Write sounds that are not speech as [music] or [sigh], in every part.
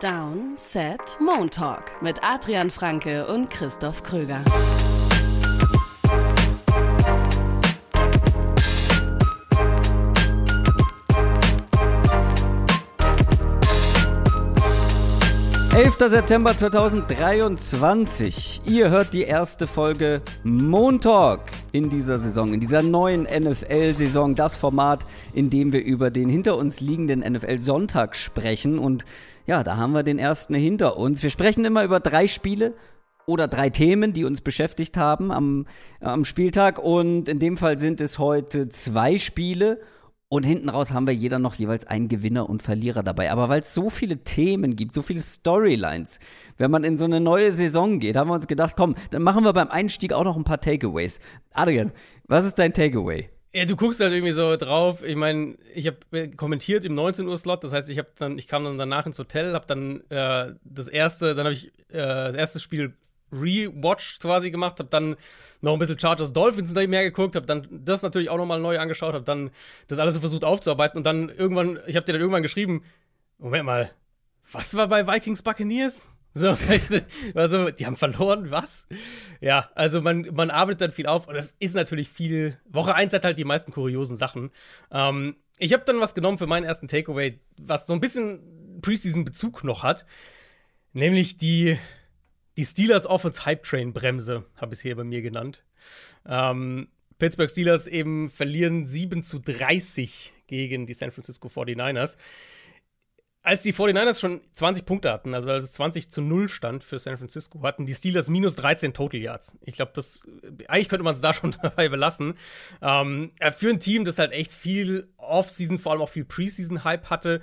Down, Set, Moon Talk mit Adrian Franke und Christoph Kröger. 11. September 2023. Ihr hört die erste Folge Montalk in dieser Saison, in dieser neuen NFL-Saison. Das Format, in dem wir über den hinter uns liegenden NFL-Sonntag sprechen. Und ja, da haben wir den ersten hinter uns. Wir sprechen immer über drei Spiele oder drei Themen, die uns beschäftigt haben am, am Spieltag. Und in dem Fall sind es heute zwei Spiele. Und hinten raus haben wir jeder noch jeweils einen Gewinner und Verlierer dabei. Aber weil es so viele Themen gibt, so viele Storylines, wenn man in so eine neue Saison geht, haben wir uns gedacht, komm, dann machen wir beim Einstieg auch noch ein paar Takeaways. Adrian, was ist dein Takeaway? Ja, du guckst halt irgendwie so drauf. Ich meine, ich habe äh, kommentiert im 19 Uhr Slot. Das heißt, ich habe dann, ich kam dann danach ins Hotel, habe dann äh, das erste, dann habe ich äh, das erste Spiel Rewatch quasi gemacht, habe dann noch ein bisschen Chargers Dolphins mehr geguckt, habe dann das natürlich auch nochmal neu angeschaut, habe dann das alles so versucht aufzuarbeiten und dann irgendwann, ich habe dir dann irgendwann geschrieben, Moment mal, was war bei Vikings Buccaneers? So, [laughs] also, die haben verloren, was? Ja, also man, man arbeitet dann viel auf und es ist natürlich viel. Woche 1 hat halt die meisten kuriosen Sachen. Ähm, ich habe dann was genommen für meinen ersten Takeaway, was so ein bisschen Preseason-Bezug noch hat. Nämlich die die Steelers Offense Hype Train Bremse, habe ich es hier bei mir genannt. Ähm, Pittsburgh Steelers eben verlieren 7 zu 30 gegen die San Francisco 49ers. Als die 49ers schon 20 Punkte hatten, also als es 20 zu 0 stand für San Francisco, hatten die Steelers minus 13 Total Yards. Ich glaube, das eigentlich könnte man es da schon [laughs] dabei belassen. Ähm, für ein Team, das halt echt viel Offseason, vor allem auch viel Preseason-Hype hatte,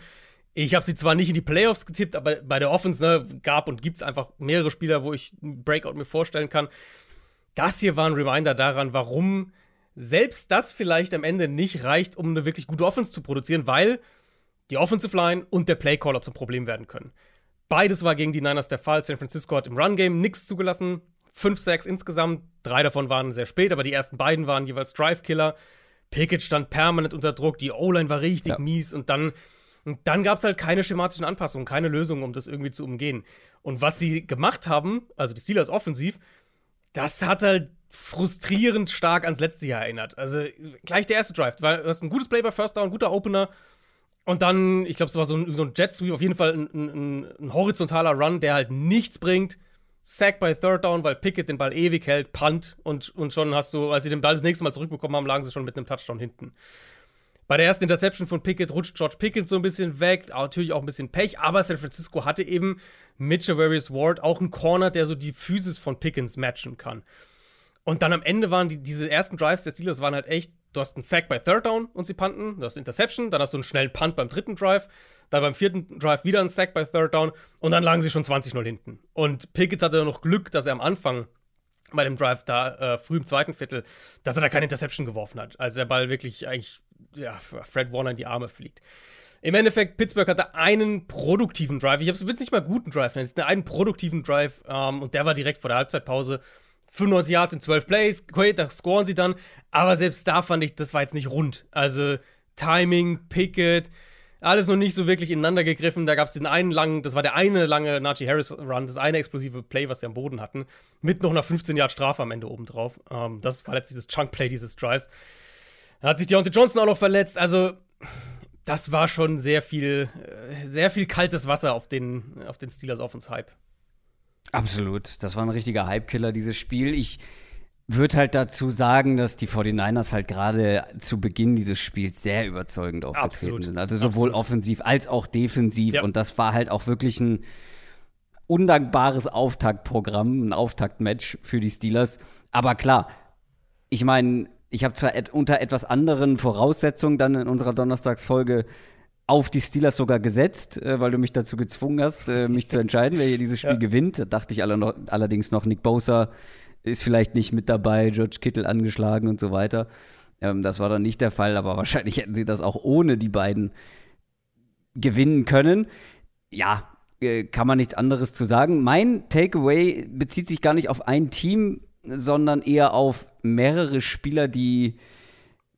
ich habe sie zwar nicht in die Playoffs getippt, aber bei der Offense ne, gab und gibt es einfach mehrere Spieler, wo ich einen Breakout mir vorstellen kann. Das hier war ein Reminder daran, warum selbst das vielleicht am Ende nicht reicht, um eine wirklich gute Offense zu produzieren, weil die Offensive Line und der Playcaller zum Problem werden können. Beides war gegen die Niners der Fall. San Francisco hat im Run-Game nichts zugelassen. Fünf Sacks insgesamt. Drei davon waren sehr spät, aber die ersten beiden waren jeweils Drive-Killer. Pickett stand permanent unter Druck. Die O-Line war richtig ja. mies. Und dann und dann gab es halt keine schematischen Anpassungen, keine Lösungen, um das irgendwie zu umgehen. Und was sie gemacht haben, also die Steelers offensiv, das hat halt frustrierend stark ans letzte Jahr erinnert. Also gleich der erste Drive, weil du hast ein gutes Play bei First Down, ein guter Opener. Und dann, ich glaube, es war so ein, so ein Jet Sweep, auf jeden Fall ein, ein, ein, horizontaler Run, der halt nichts bringt. Sack bei Third Down, weil Pickett den Ball ewig hält, Punt und, und schon hast du, als sie den Ball das nächste Mal zurückbekommen haben, lagen sie schon mit einem Touchdown hinten. Bei der ersten Interception von Pickett rutscht George Pickett so ein bisschen weg, natürlich auch ein bisschen Pech, aber San Francisco hatte eben mit Javarius Ward auch einen Corner, der so die Physis von Pickens matchen kann. Und dann am Ende waren die, diese ersten Drives der Steelers waren halt echt, du hast einen Sack bei Third Down und sie punten, du hast Interception, dann hast du einen schnellen Punt beim dritten Drive, dann beim vierten Drive wieder einen Sack bei Third Down und dann lagen sie schon 20-0 hinten. Und Pickett hatte noch Glück, dass er am Anfang bei dem Drive da äh, früh im zweiten Viertel, dass er da keine Interception geworfen hat. Also der Ball wirklich eigentlich ja, Fred Warner in die Arme fliegt. Im Endeffekt, Pittsburgh hatte einen produktiven Drive. Ich will es nicht mal guten Drive nennen, es ist einen produktiven Drive ähm, und der war direkt vor der Halbzeitpause. 95 Yards in 12 Plays, okay, da scoren sie dann. Aber selbst da fand ich, das war jetzt nicht rund. Also Timing, Picket, alles noch nicht so wirklich ineinander gegriffen. Da gab es den einen langen, das war der eine lange Najee Harris Run, das eine explosive Play, was sie am Boden hatten, mit noch einer 15 Yard Strafe am Ende obendrauf. Ähm, das war letztlich das Chunk Play dieses Drives. Da hat sich Deontay Johnson auch noch verletzt. Also, das war schon sehr viel, äh, sehr viel kaltes Wasser auf den, auf den Steelers Offense Hype. Absolut. Das war ein richtiger Hype-Killer, dieses Spiel. Ich würde halt dazu sagen, dass die 49ers halt gerade zu Beginn dieses Spiels sehr überzeugend aufgetreten Absolut. sind. Also sowohl Absolut. offensiv als auch defensiv. Ja. Und das war halt auch wirklich ein undankbares Auftaktprogramm, ein Auftaktmatch für die Steelers. Aber klar, ich meine, ich habe zwar et unter etwas anderen Voraussetzungen dann in unserer Donnerstagsfolge auf die Steelers sogar gesetzt, äh, weil du mich dazu gezwungen hast, äh, mich zu entscheiden, wer hier dieses Spiel ja. gewinnt. Da dachte ich alle noch, allerdings noch, Nick Bosa ist vielleicht nicht mit dabei, George Kittle angeschlagen und so weiter. Ähm, das war dann nicht der Fall, aber [laughs] wahrscheinlich hätten sie das auch ohne die beiden gewinnen können. Ja, äh, kann man nichts anderes zu sagen. Mein Takeaway bezieht sich gar nicht auf ein Team, sondern eher auf mehrere Spieler, die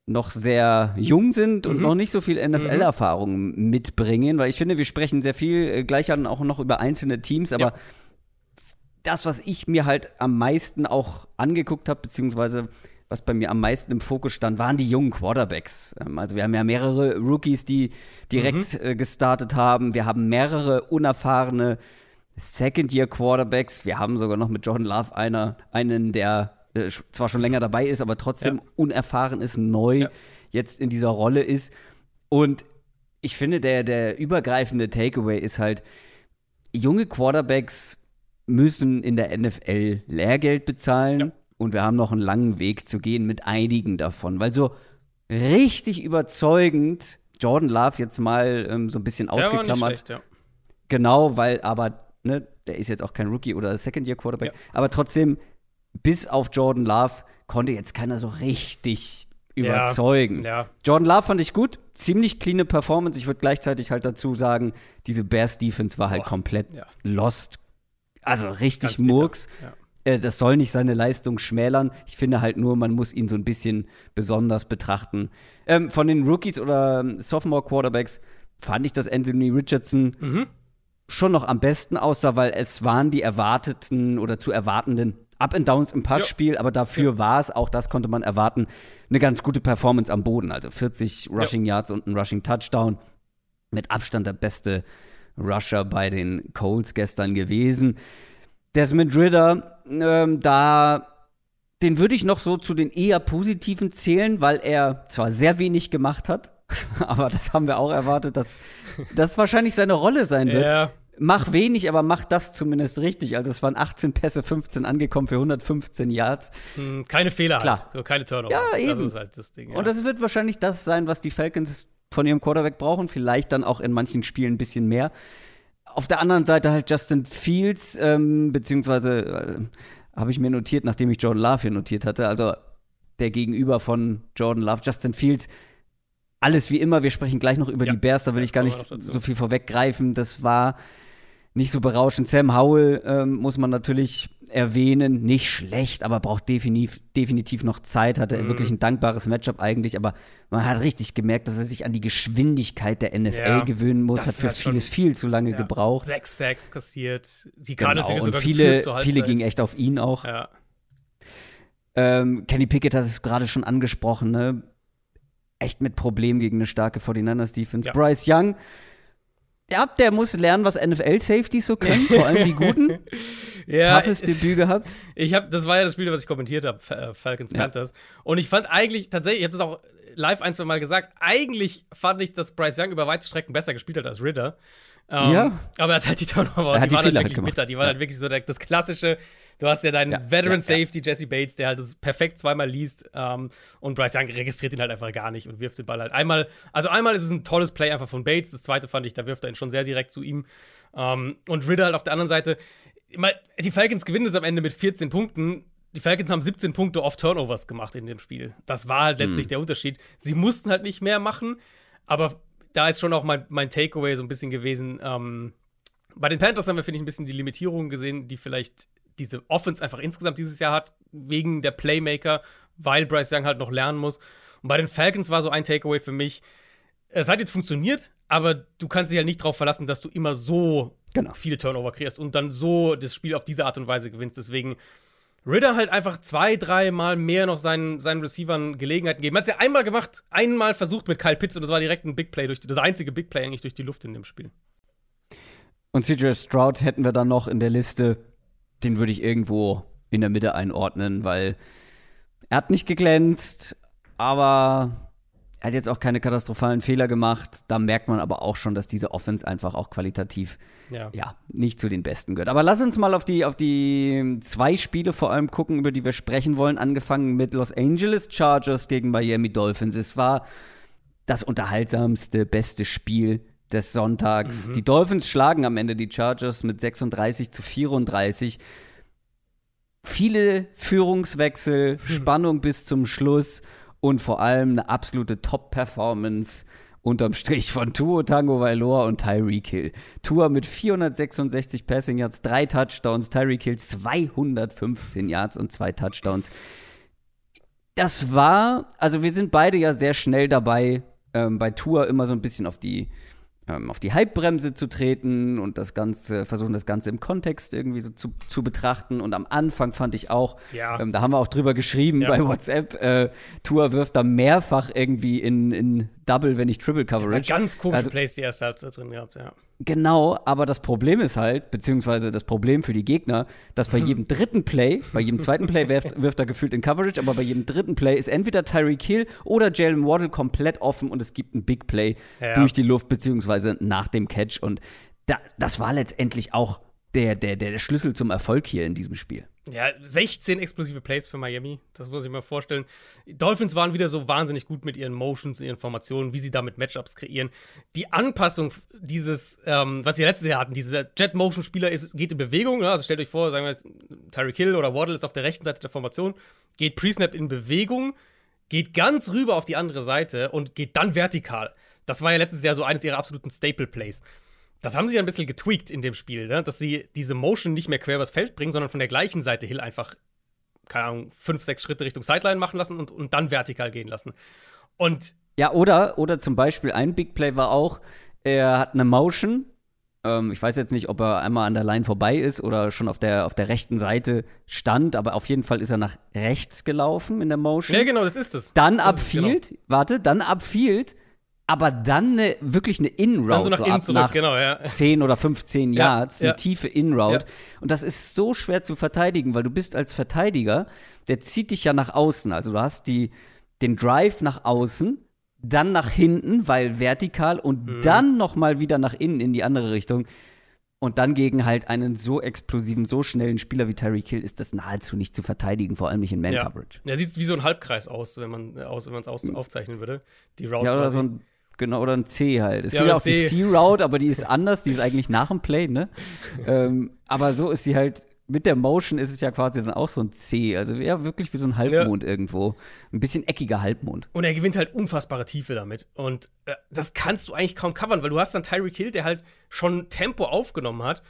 noch sehr jung sind und mhm. noch nicht so viel NFL-Erfahrung mhm. mitbringen, weil ich finde, wir sprechen sehr viel äh, gleich dann auch noch über einzelne Teams, aber ja. das, was ich mir halt am meisten auch angeguckt habe, beziehungsweise was bei mir am meisten im Fokus stand, waren die jungen Quarterbacks. Ähm, also wir haben ja mehrere Rookies, die direkt mhm. äh, gestartet haben. Wir haben mehrere unerfahrene Second-Year-Quarterbacks. Wir haben sogar noch mit Jordan Love einer, einen, der äh, zwar schon länger dabei ist, aber trotzdem ja. unerfahren ist, neu ja. jetzt in dieser Rolle ist. Und ich finde, der, der übergreifende Takeaway ist halt, junge Quarterbacks müssen in der NFL Lehrgeld bezahlen. Ja. Und wir haben noch einen langen Weg zu gehen mit einigen davon. Weil so richtig überzeugend, Jordan Love jetzt mal ähm, so ein bisschen ausgeklammert. Schlecht, genau, weil aber, ne, der ist jetzt auch kein Rookie oder Second-Year-Quarterback. Aber trotzdem, bis auf Jordan Love konnte jetzt keiner so richtig überzeugen. Ja, ja. Jordan Love fand ich gut, ziemlich cleane Performance. Ich würde gleichzeitig halt dazu sagen, diese Bears Defense war halt Boah, komplett ja. lost. Also richtig Murks. Äh, das soll nicht seine Leistung schmälern. Ich finde halt nur, man muss ihn so ein bisschen besonders betrachten. Ähm, von den Rookies oder ähm, Sophomore Quarterbacks fand ich, dass Anthony Richardson mhm. Schon noch am besten aussah, weil es waren die erwarteten oder zu erwartenden Up and Downs im Passspiel, ja. aber dafür ja. war es, auch das konnte man erwarten, eine ganz gute Performance am Boden. Also 40 Rushing ja. Yards und ein Rushing Touchdown. Mit Abstand der beste Rusher bei den Colts gestern gewesen. Desmond Ritter, ähm, da den würde ich noch so zu den eher positiven zählen, weil er zwar sehr wenig gemacht hat, [laughs] aber das haben wir auch erwartet, dass das wahrscheinlich seine Rolle sein wird. Ja mach wenig, aber mach das zumindest richtig. Also es waren 18 Pässe, 15 angekommen für 115 Yards. Hm, keine Fehler Klar. halt, so keine Turnover. Ja, eben. Das ist halt das Ding. Ja. Und das wird wahrscheinlich das sein, was die Falcons von ihrem Quarterback brauchen. Vielleicht dann auch in manchen Spielen ein bisschen mehr. Auf der anderen Seite halt Justin Fields, ähm, beziehungsweise äh, habe ich mir notiert, nachdem ich Jordan Love hier notiert hatte, also der Gegenüber von Jordan Love, Justin Fields, alles wie immer. Wir sprechen gleich noch über ja. die Bears, da will ich gar nicht so viel vorweggreifen. Das war nicht so berauschend. Sam Howell ähm, muss man natürlich erwähnen, nicht schlecht, aber braucht definitiv, definitiv noch Zeit. Hatte mhm. wirklich ein dankbares Matchup eigentlich, aber man hat richtig gemerkt, dass er sich an die Geschwindigkeit der NFL ja, gewöhnen muss. Hat für halt vieles viel zu lange ja. gebraucht. Sechs Sacks kassiert. Die Cardinals genau. sogar und viele, viele gingen echt auf ihn auch. Ja. Ähm, Kenny Pickett hat es gerade schon angesprochen, ne? Echt mit Problemen gegen eine starke 49ers Defense. Ja. Bryce Young ja, der muss lernen, was NFL-Safeties so können, vor allem die guten. [laughs] ja, Toughes Debüt gehabt. Ich habe, das war ja das Spiel, was ich kommentiert habe, äh, Falcons ja. Panthers. Und ich fand eigentlich tatsächlich, ich habe das auch live ein, zwei Mal gesagt, eigentlich fand ich, dass Bryce Young über weite Strecken besser gespielt hat als Ritter. Um, ja. Aber er hat halt die Turnover, die, die waren halt wirklich gemacht. bitter. Die waren ja. halt wirklich so das klassische, du hast ja deinen ja, Veteran Safety, Jesse Bates, der halt das perfekt zweimal liest um, und Bryce Young registriert ihn halt einfach gar nicht und wirft den Ball halt einmal. Also einmal ist es ein tolles Play einfach von Bates, das zweite fand ich, da wirft er ihn schon sehr direkt zu ihm. Um, und Ritter halt auf der anderen Seite, die Falcons gewinnen es am Ende mit 14 Punkten. Die Falcons haben 17 Punkte off Turnovers gemacht in dem Spiel. Das war halt letztlich hm. der Unterschied. Sie mussten halt nicht mehr machen, aber da ist schon auch mein, mein Takeaway so ein bisschen gewesen. Ähm, bei den Panthers haben wir, finde ich, ein bisschen die Limitierungen gesehen, die vielleicht diese Offense einfach insgesamt dieses Jahr hat, wegen der Playmaker, weil Bryce Young halt noch lernen muss. Und bei den Falcons war so ein Takeaway für mich, es hat jetzt funktioniert, aber du kannst dich halt nicht darauf verlassen, dass du immer so genau. viele Turnover kriegst und dann so das Spiel auf diese Art und Weise gewinnst. Deswegen Ritter halt einfach zwei, dreimal mehr noch seinen, seinen Receivern Gelegenheiten geben. Hat es ja einmal gemacht, einmal versucht mit Kyle Pitts und das war direkt ein Big Play, durch die, das einzige Big Play eigentlich durch die Luft in dem Spiel. Und CJ Stroud hätten wir dann noch in der Liste, den würde ich irgendwo in der Mitte einordnen, weil er hat nicht geglänzt, aber er hat jetzt auch keine katastrophalen Fehler gemacht. Da merkt man aber auch schon, dass diese Offense einfach auch qualitativ ja. ja. nicht zu den besten gehört. Aber lass uns mal auf die, auf die zwei Spiele vor allem gucken, über die wir sprechen wollen. Angefangen mit Los Angeles Chargers gegen Miami Dolphins. Es war das unterhaltsamste, beste Spiel des Sonntags. Mhm. Die Dolphins schlagen am Ende die Chargers mit 36 zu 34. Viele Führungswechsel, Spannung bis zum Schluss und vor allem eine absolute Top-Performance unterm Strich von Tuo Tango Vailoa und Tyreek Hill. Tua mit 466 Passing Yards, drei Touchdowns, Tyreek Hill 215 Yards und zwei Touchdowns. das war, also wir sind beide ja sehr schnell dabei, ähm, bei Tour immer so ein bisschen auf die ähm, auf die Hypebremse zu treten und das Ganze, versuchen das Ganze im Kontext irgendwie so zu, zu betrachten. Und am Anfang fand ich auch, ja. ähm, da haben wir auch drüber geschrieben ja. bei WhatsApp, äh, Tour wirft da mehrfach irgendwie in, in Double, wenn nicht Triple Coverage. Ganz komische also, Plays die erste Halbzeit drin gehabt, ja. Genau, aber das Problem ist halt, beziehungsweise das Problem für die Gegner, dass bei jedem dritten Play, bei jedem zweiten Play wirft, wirft er gefühlt in Coverage, aber bei jedem dritten Play ist entweder Tyreek Hill oder Jalen Waddle komplett offen und es gibt ein Big Play ja. durch die Luft, beziehungsweise nach dem Catch. Und da, das war letztendlich auch der, der, der Schlüssel zum Erfolg hier in diesem Spiel. Ja, 16 explosive Plays für Miami, das muss ich mir vorstellen. Dolphins waren wieder so wahnsinnig gut mit ihren Motions, ihren Formationen, wie sie damit Matchups kreieren. Die Anpassung dieses, ähm, was sie letztes Jahr hatten, dieser Jet-Motion-Spieler geht in Bewegung, ne? also stellt euch vor, sagen wir jetzt, Tyreek Hill oder Waddle ist auf der rechten Seite der Formation, geht Pre-Snap in Bewegung, geht ganz rüber auf die andere Seite und geht dann vertikal. Das war ja letztes Jahr so eines ihrer absoluten Staple-Plays. Das haben sie ja ein bisschen getweakt in dem Spiel, ne? dass sie diese Motion nicht mehr quer übers Feld bringen, sondern von der gleichen Seite Hill einfach, keine Ahnung, fünf, sechs Schritte Richtung Sideline machen lassen und, und dann vertikal gehen lassen. Und ja, oder, oder zum Beispiel ein Big Play war auch, er hat eine Motion. Ähm, ich weiß jetzt nicht, ob er einmal an der Line vorbei ist oder schon auf der, auf der rechten Seite stand, aber auf jeden Fall ist er nach rechts gelaufen in der Motion. Ja, genau, das ist es. Dann abfield, genau. warte, dann abfield aber dann eine, wirklich eine In-Route. So nach so innen zurück, nach genau, ja. 10 oder 15 ja, Yards, eine ja. tiefe In-Route. Ja. Und das ist so schwer zu verteidigen, weil du bist als Verteidiger, der zieht dich ja nach außen. Also du hast die, den Drive nach außen, dann nach hinten, weil vertikal und mhm. dann noch mal wieder nach innen in die andere Richtung. Und dann gegen halt einen so explosiven, so schnellen Spieler wie Terry Kill ist das nahezu nicht zu verteidigen, vor allem nicht in Man-Coverage. Ja. Er sieht wie so ein Halbkreis aus, wenn man es aus, aufzeichnen würde. Die Route. Ja, oder so ein Genau, oder ein C halt. Es ja, gibt ja auch C. die C-Route, aber die ist anders, die ist eigentlich nach dem Play, ne? [laughs] ähm, aber so ist sie halt, mit der Motion ist es ja quasi dann auch so ein C. Also ja, wirklich wie so ein Halbmond ja. irgendwo. Ein bisschen eckiger Halbmond. Und er gewinnt halt unfassbare Tiefe damit. Und äh, das kannst du eigentlich kaum covern, weil du hast dann Tyreek Hill, der halt schon Tempo aufgenommen hat.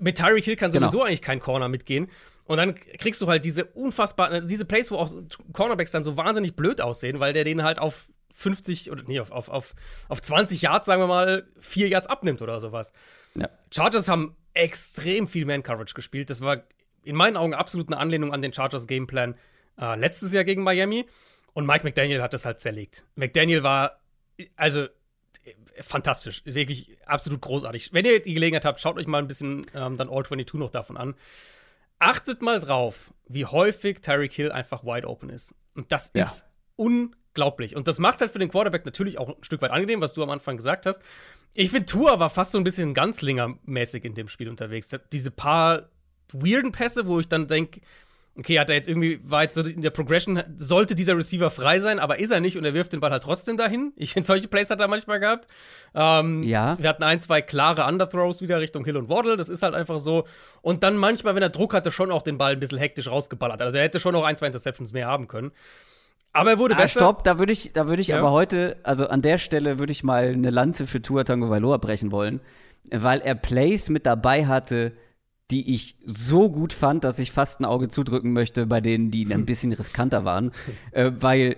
Mit Tyreek Hill kann sowieso genau. eigentlich kein Corner mitgehen. Und dann kriegst du halt diese unfassbaren, diese Plays, wo auch Cornerbacks dann so wahnsinnig blöd aussehen, weil der den halt auf 50 oder nee, auf, auf, auf, auf 20 Yards, sagen wir mal, 4 Yards abnimmt oder sowas. Ja. Chargers haben extrem viel Man-Coverage gespielt. Das war in meinen Augen absolut eine Anlehnung an den Chargers Gameplan äh, letztes Jahr gegen Miami. Und Mike McDaniel hat das halt zerlegt. McDaniel war, also fantastisch, wirklich absolut großartig. Wenn ihr die Gelegenheit habt, schaut euch mal ein bisschen ähm, dann All 22 noch davon an. Achtet mal drauf, wie häufig Tyreek Hill einfach wide open ist. Und das ja. ist unglaublich unglaublich. Und das macht es halt für den Quarterback natürlich auch ein Stück weit angenehm, was du am Anfang gesagt hast. Ich finde, Tua war fast so ein bisschen Ganzlinger-mäßig in dem Spiel unterwegs. Diese paar weirden Pässe, wo ich dann denke, okay, hat er jetzt irgendwie, war jetzt so in der Progression, sollte dieser Receiver frei sein, aber ist er nicht und er wirft den Ball halt trotzdem dahin. [laughs] Ich finde, solche Plays hat er manchmal gehabt. Ähm, ja. Wir hatten ein, zwei klare Underthrows wieder Richtung Hill und Waddle, das ist halt einfach so. Und dann manchmal, wenn er Druck hatte, schon auch den Ball ein bisschen hektisch rausgeballert. Also er hätte schon noch ein, zwei Interceptions mehr haben können. Aber er wurde ah, besser. Stopp, da würde ich, da würde ich ja. aber heute, also an der Stelle würde ich mal eine Lanze für Tua Tango Valoa brechen wollen, weil er Plays mit dabei hatte, die ich so gut fand, dass ich fast ein Auge zudrücken möchte bei denen, die ein [laughs] bisschen riskanter waren, äh, weil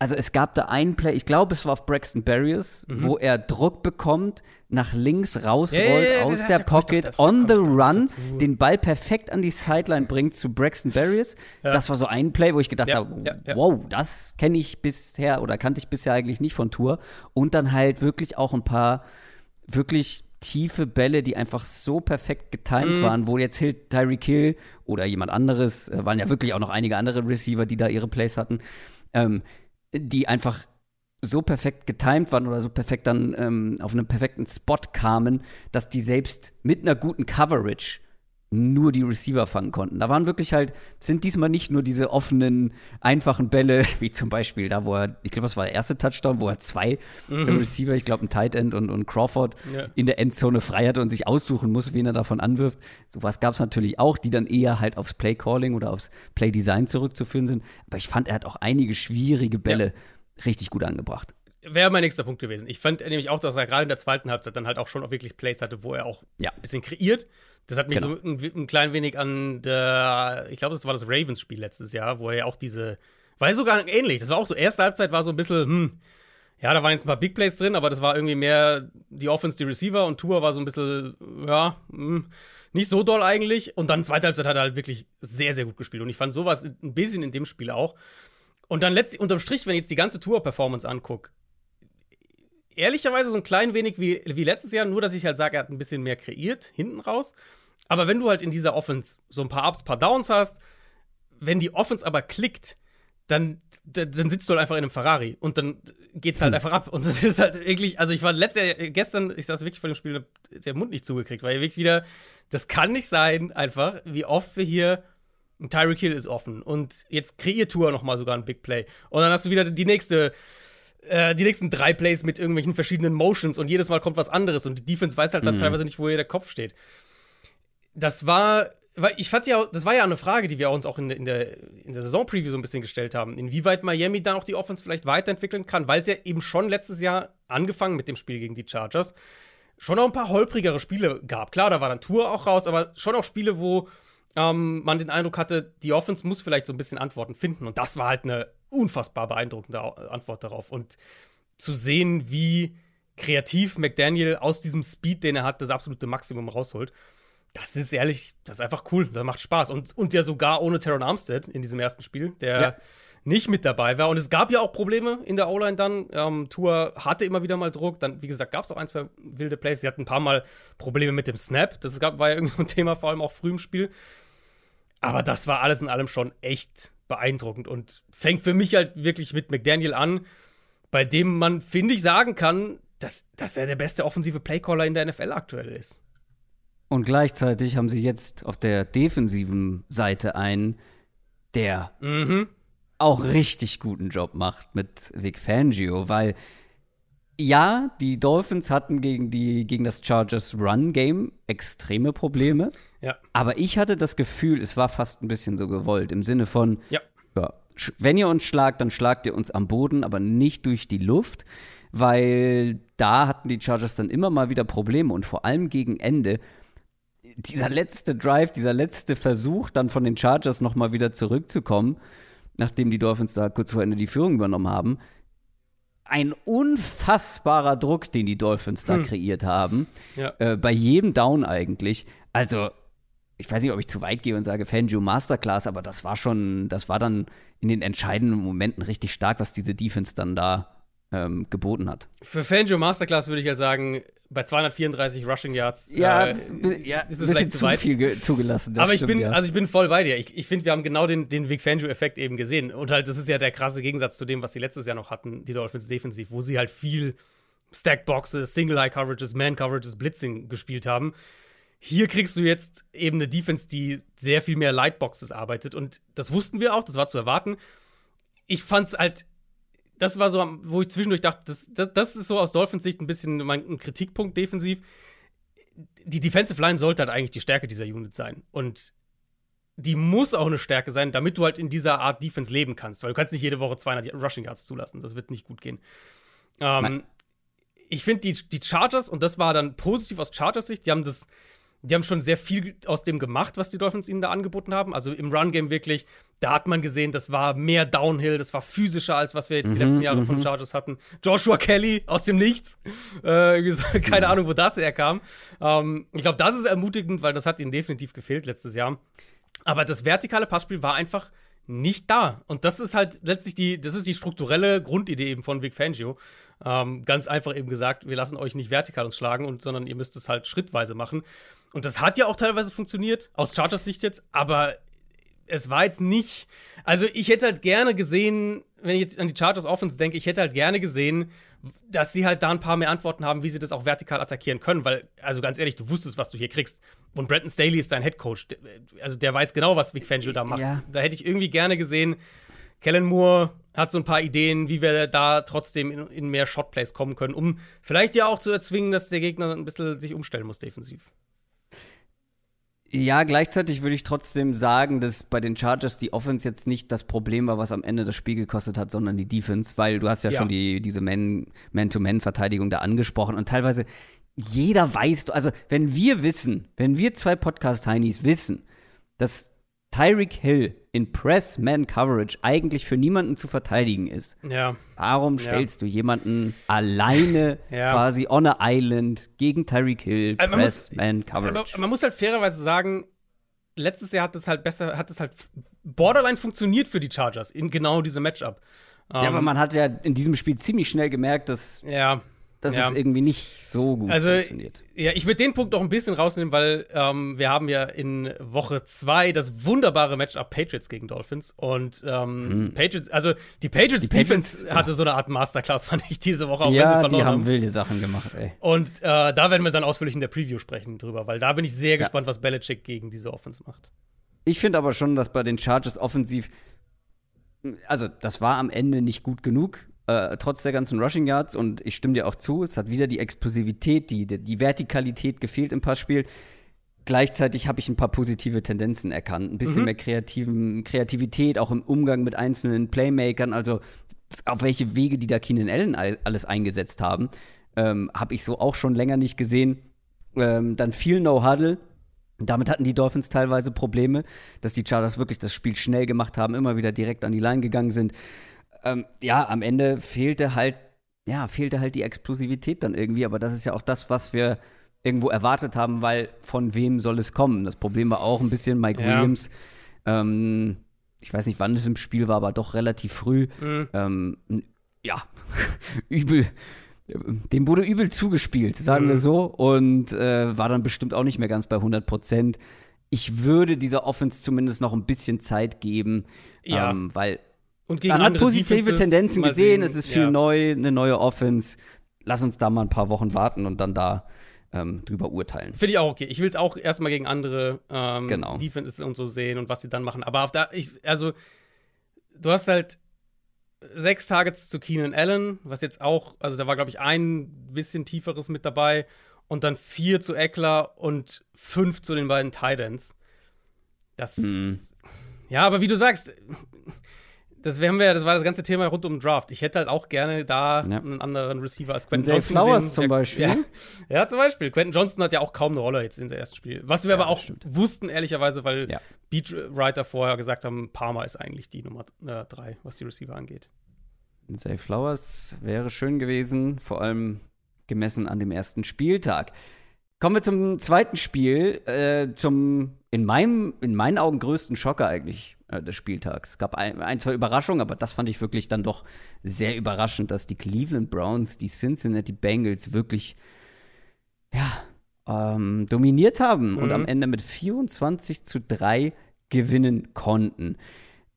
also es gab da einen Play, ich glaube, es war auf Braxton Barriers, mhm. wo er Druck bekommt, nach links rausrollt ja, ja, ja, aus der Pocket, on the run, den Ball perfekt an die Sideline bringt zu Braxton Barriers. Das war so ein Play, wo ich gedacht habe, wow, das kenne ich bisher oder kannte ich bisher eigentlich nicht von Tour. Und dann halt wirklich auch ein paar wirklich tiefe Bälle, die einfach so perfekt getimed mhm. waren, wo jetzt Hill, Tyreek Hill oder jemand anderes, äh, waren ja wirklich auch noch einige andere Receiver, die da ihre Plays hatten, ähm, die einfach so perfekt getimed waren oder so perfekt dann ähm, auf einen perfekten Spot kamen, dass die selbst mit einer guten Coverage nur die Receiver fangen konnten. Da waren wirklich halt, sind diesmal nicht nur diese offenen, einfachen Bälle, [laughs] wie zum Beispiel da, wo er, ich glaube, das war der erste Touchdown, wo er zwei mhm. Receiver, ich glaube, ein Tight End und, und Crawford ja. in der Endzone frei hatte und sich aussuchen muss, wen er davon anwirft. Sowas gab es natürlich auch, die dann eher halt aufs Play Calling oder aufs Play Design zurückzuführen sind. Aber ich fand, er hat auch einige schwierige Bälle ja. richtig gut angebracht wäre mein nächster Punkt gewesen. Ich fand nämlich auch, dass er gerade in der zweiten Halbzeit dann halt auch schon auch wirklich Plays hatte, wo er auch ja. ein bisschen kreiert. Das hat mich genau. so ein, ein, klein wenig an der, ich glaube, das war das Ravens-Spiel letztes Jahr, wo er ja auch diese War sogar ähnlich. Das war auch so, erste Halbzeit war so ein bisschen, hm, ja, da waren jetzt ein paar Big Plays drin, aber das war irgendwie mehr die Offense, die Receiver und Tour war so ein bisschen, ja, hm, nicht so doll eigentlich. Und dann zweite Halbzeit hat er halt wirklich sehr, sehr gut gespielt. Und ich fand sowas ein bisschen in dem Spiel auch. Und dann letztlich, unterm Strich, wenn ich jetzt die ganze Tour-Performance angucke, ehrlicherweise so ein klein wenig wie, wie letztes Jahr, nur dass ich halt sage, er hat ein bisschen mehr kreiert, hinten raus. Aber wenn du halt in dieser Offense so ein paar Ups, paar Downs hast, wenn die Offense aber klickt, dann, dann sitzt du halt einfach in einem Ferrari und dann geht's halt hm. einfach ab. Und [laughs] das ist halt wirklich, also ich war letztes Jahr, gestern, ich saß wirklich vor dem Spiel, der Mund nicht zugekriegt, weil wirklich wieder, das kann nicht sein, einfach, wie oft wir hier Tyreek Hill ist offen und jetzt kreiert Tour noch mal sogar ein Big Play und dann hast du wieder die nächste äh, die nächsten drei Plays mit irgendwelchen verschiedenen Motions und jedes Mal kommt was anderes und die Defense weiß halt dann mhm. teilweise nicht, wo ihr der Kopf steht. Das war weil ich fand ja, das war ja eine Frage, die wir uns auch in, in der, in der Saison-Preview so ein bisschen gestellt haben, inwieweit Miami dann auch die Offense vielleicht weiterentwickeln kann, weil es ja eben schon letztes Jahr angefangen mit dem Spiel gegen die Chargers schon auch ein paar holprigere Spiele gab. Klar, da war dann Tour auch raus, aber schon auch Spiele, wo ähm, man den Eindruck hatte, die Offense muss vielleicht so ein bisschen Antworten finden. Und das war halt eine unfassbar beeindruckende Antwort darauf. Und zu sehen, wie kreativ McDaniel aus diesem Speed, den er hat, das absolute Maximum rausholt das ist ehrlich, das ist einfach cool. Das macht Spaß. Und, und ja sogar ohne Teron Armstead in diesem ersten Spiel, der ja. nicht mit dabei war. Und es gab ja auch Probleme in der O-Line dann. Ähm, Tour hatte immer wieder mal Druck. Dann, wie gesagt, gab es auch ein, zwei wilde Plays. Sie hatten ein paar Mal Probleme mit dem Snap. Das gab, war ja [laughs] irgendwie so ein Thema, vor allem auch früh im Spiel. Aber das war alles in allem schon echt beeindruckend und fängt für mich halt wirklich mit McDaniel an, bei dem man, finde ich, sagen kann, dass, dass er der beste offensive Playcaller in der NFL aktuell ist. Und gleichzeitig haben sie jetzt auf der defensiven Seite einen, der mhm. auch richtig guten Job macht mit Vic Fangio, weil ja, die Dolphins hatten gegen, die, gegen das Chargers Run Game extreme Probleme. Ja. Aber ich hatte das Gefühl, es war fast ein bisschen so gewollt, im Sinne von, ja. ja wenn ihr uns schlagt, dann schlagt ihr uns am Boden, aber nicht durch die Luft, weil da hatten die Chargers dann immer mal wieder Probleme und vor allem gegen Ende dieser letzte Drive, dieser letzte Versuch, dann von den Chargers nochmal wieder zurückzukommen, nachdem die Dolphins da kurz vor Ende die Führung übernommen haben, ein unfassbarer Druck, den die Dolphins da hm. kreiert haben. Ja. Äh, bei jedem Down eigentlich. Also, ich weiß nicht, ob ich zu weit gehe und sage Fangio Masterclass, aber das war schon, das war dann in den entscheidenden Momenten richtig stark, was diese Defense dann da ähm, geboten hat. Für Fangio Masterclass würde ich ja sagen, bei 234 Rushing Yards. Ja, äh, ja ist es vielleicht zu weit. viel zugelassen. Aber ich bin, ja. also ich bin voll bei dir. Ich, ich finde, wir haben genau den, den Vic Fangio-Effekt eben gesehen. Und halt, das ist ja der krasse Gegensatz zu dem, was sie letztes Jahr noch hatten, die Dolphins defensiv, wo sie halt viel Stack Boxes, Single Eye Coverages, Man Coverages, Blitzing gespielt haben. Hier kriegst du jetzt eben eine Defense, die sehr viel mehr Lightboxes arbeitet. Und das wussten wir auch, das war zu erwarten. Ich fand's halt das war so, wo ich zwischendurch dachte, das, das, das ist so aus Dolphins Sicht ein bisschen mein Kritikpunkt defensiv. Die Defensive Line sollte halt eigentlich die Stärke dieser Unit sein. Und die muss auch eine Stärke sein, damit du halt in dieser Art Defense leben kannst. Weil du kannst nicht jede Woche 200 Rushing Yards zulassen. Das wird nicht gut gehen. Ähm, ich finde die, die Chargers, und das war dann positiv aus Chargers Sicht, die haben das die haben schon sehr viel aus dem gemacht, was die Dolphins ihnen da angeboten haben. Also im Run-Game wirklich, da hat man gesehen, das war mehr Downhill, das war physischer, als was wir jetzt die mhm, letzten Jahre von mhm. Chargers hatten. Joshua Kelly aus dem Nichts. Äh, keine Ahnung, wo das herkam. Ähm, ich glaube, das ist ermutigend, weil das hat ihnen definitiv gefehlt letztes Jahr. Aber das vertikale Passspiel war einfach nicht da. Und das ist halt letztlich die, das ist die strukturelle Grundidee eben von Vic Fangio. Ähm, ganz einfach eben gesagt, wir lassen euch nicht vertikal uns schlagen, und, sondern ihr müsst es halt schrittweise machen. Und das hat ja auch teilweise funktioniert, aus Chargers Sicht jetzt, aber es war jetzt nicht. Also, ich hätte halt gerne gesehen, wenn ich jetzt an die Chargers Offense denke, ich hätte halt gerne gesehen, dass sie halt da ein paar mehr Antworten haben, wie sie das auch vertikal attackieren können, weil, also ganz ehrlich, du wusstest, was du hier kriegst. Und Brandon Staley ist dein Head Coach. Also, der weiß genau, was Vic Fangio da macht. Ja. Da hätte ich irgendwie gerne gesehen, Kellen Moore hat so ein paar Ideen, wie wir da trotzdem in, in mehr Shotplays kommen können, um vielleicht ja auch zu erzwingen, dass der Gegner ein bisschen sich umstellen muss defensiv. Ja, gleichzeitig würde ich trotzdem sagen, dass bei den Chargers die Offense jetzt nicht das Problem war, was am Ende das Spiel gekostet hat, sondern die Defense, weil du hast ja, ja. schon die, diese Man-to-Man-Verteidigung da angesprochen und teilweise jeder weiß, also wenn wir wissen, wenn wir zwei Podcast-Heinis wissen, dass Tyreek Hill in Press-Man-Coverage eigentlich für niemanden zu verteidigen ist, ja. warum stellst ja. du jemanden alleine [laughs] ja. quasi on a island gegen Tyreek Hill, also Press-Man-Coverage? Man, man muss halt fairerweise sagen, letztes Jahr hat es halt besser, hat es halt borderline funktioniert für die Chargers in genau diesem Matchup. Ja, um, aber ähm, man hat ja in diesem Spiel ziemlich schnell gemerkt, dass ja dass ja. es irgendwie nicht so gut also, funktioniert. Ja, ich würde den Punkt noch ein bisschen rausnehmen, weil ähm, wir haben ja in Woche 2 das wunderbare Matchup Patriots gegen Dolphins. Und ähm, hm. Patriots, also die Patriots, die Defense Patriots, hatte ja. so eine Art Masterclass, [laughs] fand ich diese Woche auch, ja, wenn sie verloren die haben. wilde Sachen gemacht, ey. Und äh, da werden wir dann ausführlich in der Preview sprechen drüber, weil da bin ich sehr gespannt, was Belichick gegen diese Offense macht. Ich finde aber schon, dass bei den Chargers offensiv also das war am Ende nicht gut genug äh, trotz der ganzen Rushing Yards. Und ich stimme dir auch zu, es hat wieder die Explosivität, die, die Vertikalität gefehlt im Passspiel. Gleichzeitig habe ich ein paar positive Tendenzen erkannt. Ein bisschen mhm. mehr kreativen, Kreativität, auch im Umgang mit einzelnen Playmakern. Also auf welche Wege die da Keenan Allen alles eingesetzt haben, ähm, habe ich so auch schon länger nicht gesehen. Ähm, dann viel No-Huddle. Damit hatten die Dolphins teilweise Probleme, dass die Chargers wirklich das Spiel schnell gemacht haben, immer wieder direkt an die Line gegangen sind ähm, ja, am Ende fehlte halt, ja, fehlte halt die Explosivität dann irgendwie, aber das ist ja auch das, was wir irgendwo erwartet haben, weil von wem soll es kommen? Das Problem war auch ein bisschen Mike ja. Williams. Ähm, ich weiß nicht, wann es im Spiel war, aber doch relativ früh. Mhm. Ähm, ja, [laughs] übel. Dem wurde übel zugespielt, sagen mhm. wir so, und äh, war dann bestimmt auch nicht mehr ganz bei 100 Prozent. Ich würde dieser Offense zumindest noch ein bisschen Zeit geben, ja. ähm, weil und gegen Man hat positive Defenses Tendenzen gesehen, es ist viel ja. neu, eine neue Offense. Lass uns da mal ein paar Wochen warten und dann da ähm, drüber urteilen. Finde ich auch okay. Ich will es auch erstmal gegen andere ähm, genau. Defenses und so sehen und was sie dann machen. Aber auf da, ich, also, du hast halt sechs Targets zu Keenan Allen, was jetzt auch, also da war, glaube ich, ein bisschen tieferes mit dabei. Und dann vier zu Eckler und fünf zu den beiden Titans. Das. Mhm. Ja, aber wie du sagst, das, wir ja, das war das ganze Thema rund um den Draft. Ich hätte halt auch gerne da ja. einen anderen Receiver als Quentin Johnson. Flowers gesehen. zum Beispiel. Ja, [laughs] ja, zum Beispiel. Quentin Johnson hat ja auch kaum eine Rolle jetzt in der ersten Spiel. Was wir ja, aber auch wussten, ehrlicherweise, weil ja. Beatwriter vorher gesagt haben, Parma ist eigentlich die Nummer äh, drei, was die Receiver angeht. Zay Flowers wäre schön gewesen, vor allem gemessen an dem ersten Spieltag. Kommen wir zum zweiten Spiel, äh, zum in, meinem, in meinen Augen größten Schocker eigentlich des Spieltags. Es gab ein, ein, zwei Überraschungen, aber das fand ich wirklich dann doch sehr überraschend, dass die Cleveland Browns die Cincinnati Bengals wirklich ja, ähm, dominiert haben mhm. und am Ende mit 24 zu 3 gewinnen konnten.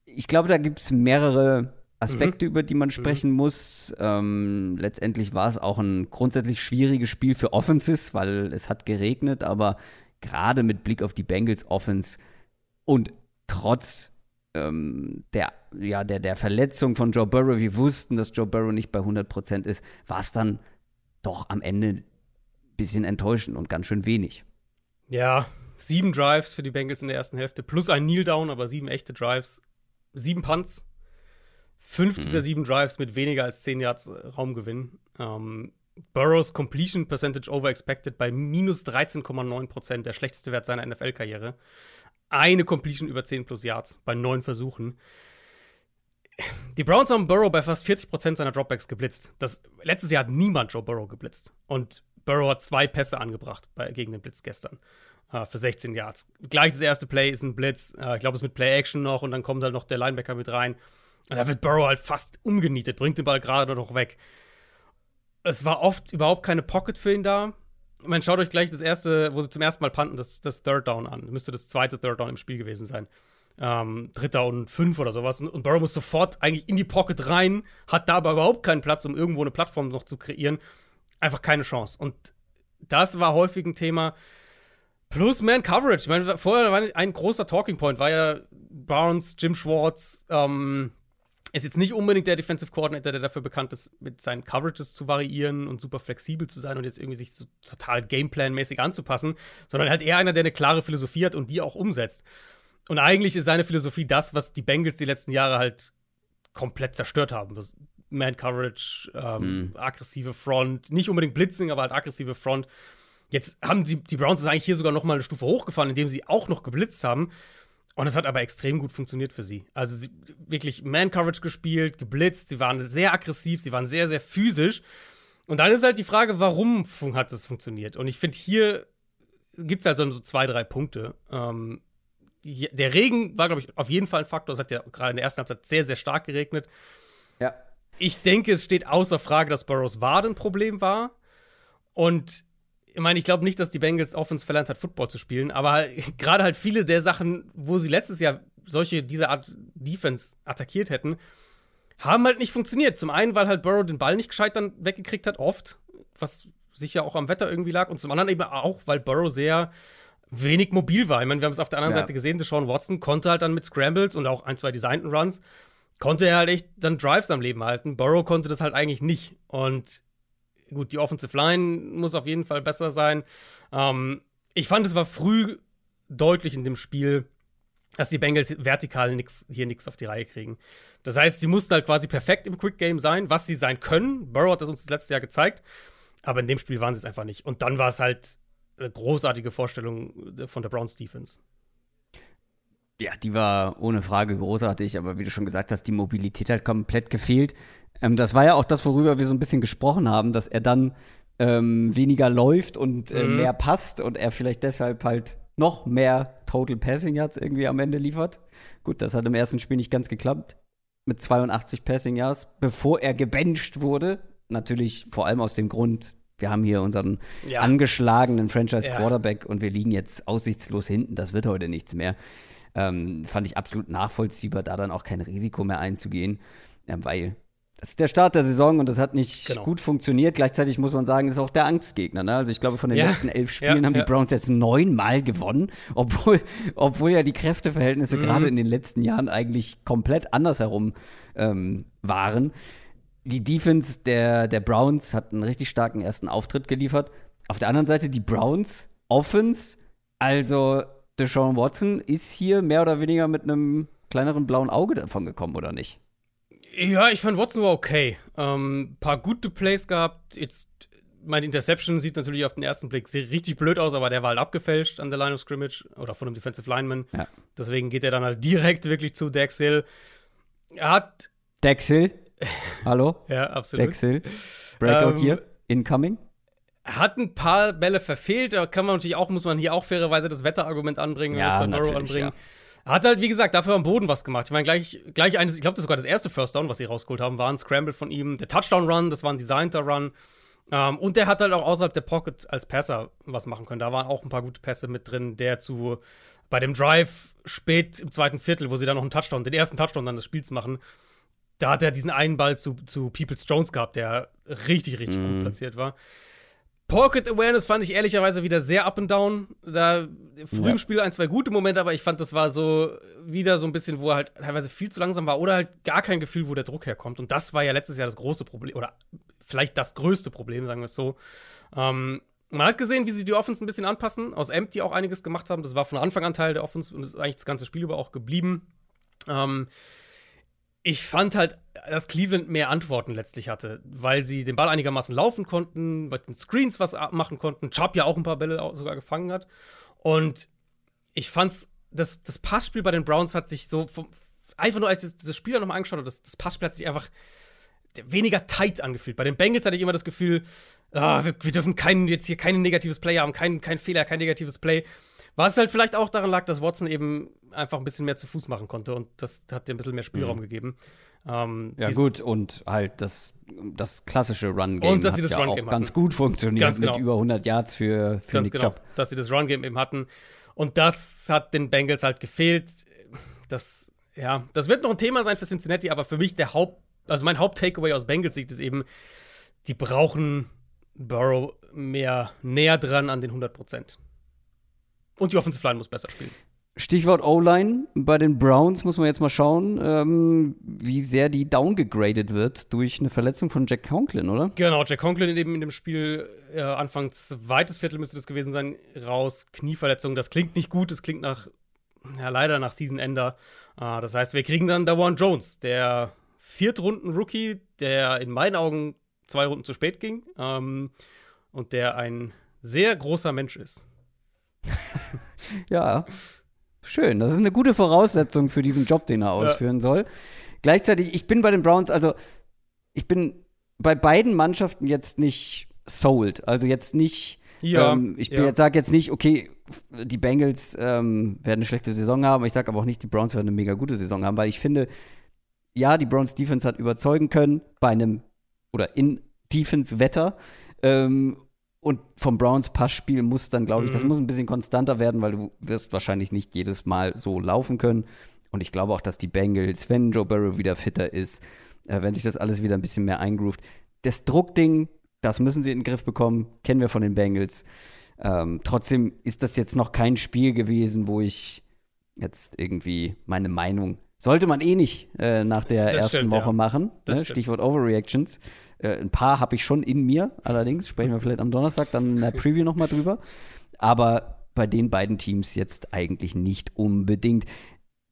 Ich glaube, da gibt es mehrere Aspekte, mhm. über die man mhm. sprechen mhm. muss. Ähm, letztendlich war es auch ein grundsätzlich schwieriges Spiel für Offenses, weil es hat geregnet, aber gerade mit Blick auf die Bengals Offense und trotz ähm, der, ja, der, der Verletzung von Joe Burrow, wir wussten, dass Joe Burrow nicht bei 100% ist, war es dann doch am Ende ein bisschen enttäuschend und ganz schön wenig. Ja, sieben Drives für die Bengals in der ersten Hälfte, plus ein Kneel-Down, aber sieben echte Drives, sieben Punts, fünf mhm. dieser sieben Drives mit weniger als zehn Yards Raumgewinn. Ähm, Burrows Completion Percentage over expected bei minus 13,9% der schlechteste Wert seiner NFL-Karriere eine Completion über 10 plus Yards bei neun Versuchen. Die Browns haben Burrow bei fast 40% seiner Dropbacks geblitzt. Das, letztes Jahr hat niemand Joe Burrow geblitzt. Und Burrow hat zwei Pässe angebracht bei, gegen den Blitz gestern äh, für 16 Yards. Gleich das erste Play ist ein Blitz. Äh, ich glaube, es ist mit Play-Action noch und dann kommt halt noch der Linebacker mit rein. Und da wird Burrow halt fast umgenietet, bringt den Ball gerade noch weg. Es war oft überhaupt keine Pocket für ihn da ich meine, schaut euch gleich das erste, wo sie zum ersten Mal panten, das, das Third Down an. Müsste das zweite Third Down im Spiel gewesen sein. Ähm, Dritter und fünf oder sowas. Und, und Burrow muss sofort eigentlich in die Pocket rein, hat da aber überhaupt keinen Platz, um irgendwo eine Plattform noch zu kreieren. Einfach keine Chance. Und das war häufig ein Thema. Plus Man Coverage. Ich meine, vorher war ein großer Talking Point, war ja Browns, Jim Schwartz, ähm, ist jetzt nicht unbedingt der Defensive Coordinator, der dafür bekannt ist, mit seinen Coverages zu variieren und super flexibel zu sein und jetzt irgendwie sich so total Gameplan-mäßig anzupassen, sondern halt eher einer, der eine klare Philosophie hat und die auch umsetzt. Und eigentlich ist seine Philosophie das, was die Bengals die letzten Jahre halt komplett zerstört haben. Man-Coverage, ähm, mhm. aggressive Front, nicht unbedingt Blitzing, aber halt aggressive Front. Jetzt haben die, die Browns es eigentlich hier sogar noch mal eine Stufe hochgefahren, indem sie auch noch geblitzt haben. Und es hat aber extrem gut funktioniert für sie. Also sie wirklich Man-Coverage gespielt, geblitzt, sie waren sehr aggressiv, sie waren sehr, sehr physisch. Und dann ist halt die Frage, warum hat es funktioniert? Und ich finde, hier gibt es halt so zwei, drei Punkte. Ähm, die, der Regen war, glaube ich, auf jeden Fall ein Faktor. Es hat ja gerade in der ersten Halbzeit sehr, sehr stark geregnet. Ja. Ich denke, es steht außer Frage, dass Burrows Wadenproblem war. Und ich meine, ich glaube nicht, dass die Bengals Offense verlernt hat, Football zu spielen, aber [laughs] gerade halt viele der Sachen, wo sie letztes Jahr solche, diese Art Defense attackiert hätten, haben halt nicht funktioniert. Zum einen, weil halt Burrow den Ball nicht gescheit dann weggekriegt hat, oft, was sicher auch am Wetter irgendwie lag, und zum anderen eben auch, weil Burrow sehr wenig mobil war. Ich meine, wir haben es auf der anderen ja. Seite gesehen, Deshaun Watson konnte halt dann mit Scrambles und auch ein, zwei designten Runs, konnte er halt echt dann Drives am Leben halten. Burrow konnte das halt eigentlich nicht. Und gut, die Offensive Line muss auf jeden Fall besser sein. Ähm, ich fand, es war früh deutlich in dem Spiel, dass die Bengals vertikal nix, hier nichts auf die Reihe kriegen. Das heißt, sie mussten halt quasi perfekt im Quick Game sein, was sie sein können. Burrow hat das uns das letzte Jahr gezeigt. Aber in dem Spiel waren sie es einfach nicht. Und dann war es halt eine großartige Vorstellung von der Browns Defense. Ja, die war ohne Frage großartig, aber wie du schon gesagt hast, die Mobilität hat komplett gefehlt. Ähm, das war ja auch das, worüber wir so ein bisschen gesprochen haben, dass er dann ähm, weniger läuft und äh, mhm. mehr passt und er vielleicht deshalb halt noch mehr Total Passing Yards irgendwie am Ende liefert. Gut, das hat im ersten Spiel nicht ganz geklappt. Mit 82 Passing Yards, bevor er gebencht wurde. Natürlich vor allem aus dem Grund, wir haben hier unseren ja. angeschlagenen Franchise Quarterback ja. und wir liegen jetzt aussichtslos hinten. Das wird heute nichts mehr. Ähm, fand ich absolut nachvollziehbar, da dann auch kein Risiko mehr einzugehen, ähm, weil das ist der Start der Saison und das hat nicht genau. gut funktioniert. Gleichzeitig muss man sagen, ist auch der Angstgegner. Ne? Also ich glaube, von den ja. letzten elf Spielen ja, haben die Browns jetzt neunmal gewonnen, obwohl, obwohl ja die Kräfteverhältnisse mhm. gerade in den letzten Jahren eigentlich komplett andersherum ähm, waren. Die Defense der, der Browns hat einen richtig starken ersten Auftritt geliefert. Auf der anderen Seite die Browns Offense, also Deshaun Watson ist hier mehr oder weniger mit einem kleineren blauen Auge davon gekommen, oder nicht? Ja, ich fand Watson war okay. Ähm, paar gute Plays gehabt. Jetzt, meine Interception sieht natürlich auf den ersten Blick sehr, richtig blöd aus, aber der war halt abgefälscht an der Line of Scrimmage oder von einem Defensive Lineman. Ja. Deswegen geht er dann halt direkt wirklich zu Dex Hill. Er hat. Dex Hill? [laughs] Hallo? ja, absolut. Dex Hill. Breakout ähm, hier. Incoming. Hat ein paar Bälle verfehlt. Da kann man natürlich auch, muss man hier auch fairerweise das Wetterargument anbringen, ja, das Burrow anbringen. Ja. Hat halt, wie gesagt, dafür am Boden was gemacht. Ich meine, gleich, gleich eines, ich glaube, das ist sogar das erste First Down, was sie rausgeholt haben, war ein Scramble von ihm. Der Touchdown-Run, das war ein designter Run. Ähm, und der hat halt auch außerhalb der Pocket als Passer was machen können. Da waren auch ein paar gute Pässe mit drin, der zu bei dem Drive spät im zweiten Viertel, wo sie dann noch einen Touchdown, den ersten Touchdown dann des Spiels machen, da hat er diesen einen Ball zu, zu Peoples Jones gehabt, der richtig, richtig mm. gut mhm. platziert war. Pocket Awareness fand ich ehrlicherweise wieder sehr up and down. Da früh ja. im Spiel ein, zwei gute Momente, aber ich fand, das war so wieder so ein bisschen, wo er halt teilweise viel zu langsam war oder halt gar kein Gefühl, wo der Druck herkommt. Und das war ja letztes Jahr das große Problem oder vielleicht das größte Problem, sagen wir es so. Ähm, man hat gesehen, wie sie die Offense ein bisschen anpassen. Aus Empty auch einiges gemacht haben. Das war von Anfang an Teil der Offense und ist eigentlich das ganze Spiel über auch geblieben. Ähm, ich fand halt, dass Cleveland mehr Antworten letztlich hatte, weil sie den Ball einigermaßen laufen konnten, mit den Screens was machen konnten. Chubb ja auch ein paar Bälle sogar gefangen hat. Und ich fand's, das, das Passspiel bei den Browns hat sich so vom, einfach nur, als ich das Spiel nochmal angeschaut habe, das, das Passspiel hat sich einfach weniger tight angefühlt. Bei den Bengals hatte ich immer das Gefühl, ah, wir, wir, dürfen kein, jetzt hier kein negatives Play haben, kein, kein Fehler, kein negatives Play. Was halt vielleicht auch daran lag, dass Watson eben einfach ein bisschen mehr zu Fuß machen konnte und das hat dir ein bisschen mehr Spielraum mhm. gegeben. Ähm, ja, gut, und halt das, das klassische Run-Game hat ja auch hatten. ganz gut funktioniert ganz genau. mit über 100 Yards für, für ganz Nick genau, Chubb. Dass sie das Run-Game eben hatten. Und das hat den Bengals halt gefehlt. Das, ja, das wird noch ein Thema sein für Cincinnati, aber für mich der Haupt, also mein Haupt-Takeaway aus Bengals Sicht ist eben, die brauchen Burrow mehr näher dran an den 100 Prozent. Und die Offensive Line muss besser spielen. Stichwort O-Line. Bei den Browns muss man jetzt mal schauen, ähm, wie sehr die downgegradet wird durch eine Verletzung von Jack Conklin, oder? Genau, Jack Conklin eben in dem Spiel äh, Anfang zweites Viertel müsste das gewesen sein, raus, Knieverletzung. Das klingt nicht gut, das klingt nach, ja, leider nach Season-Ender. Äh, das heißt, wir kriegen dann Dawan Jones, der Viertrunden-Rookie, der in meinen Augen zwei Runden zu spät ging ähm, und der ein sehr großer Mensch ist. [laughs] ja. Schön, das ist eine gute Voraussetzung für diesen Job, den er ausführen ja. soll. Gleichzeitig, ich bin bei den Browns, also ich bin bei beiden Mannschaften jetzt nicht sold. Also jetzt nicht, ja, ähm, ich ja. sage jetzt nicht, okay, die Bengals ähm, werden eine schlechte Saison haben. Ich sage aber auch nicht, die Browns werden eine mega gute Saison haben, weil ich finde, ja, die Browns Defense hat überzeugen können bei einem oder in Defense-Wetter. Ähm, und vom Browns Passspiel muss dann, glaube ich, mhm. das muss ein bisschen konstanter werden, weil du wirst wahrscheinlich nicht jedes Mal so laufen können. Und ich glaube auch, dass die Bengals, wenn Joe Burrow wieder fitter ist, äh, wenn sich das alles wieder ein bisschen mehr eingroovt, das Druckding, das müssen sie in den Griff bekommen, kennen wir von den Bengals. Ähm, trotzdem ist das jetzt noch kein Spiel gewesen, wo ich jetzt irgendwie meine Meinung sollte man eh nicht äh, nach der das ersten stimmt, Woche ja. machen. Ne? Stichwort Overreactions. Äh, ein paar habe ich schon in mir, allerdings sprechen wir vielleicht am Donnerstag dann in der [laughs] Preview nochmal drüber. Aber bei den beiden Teams jetzt eigentlich nicht unbedingt.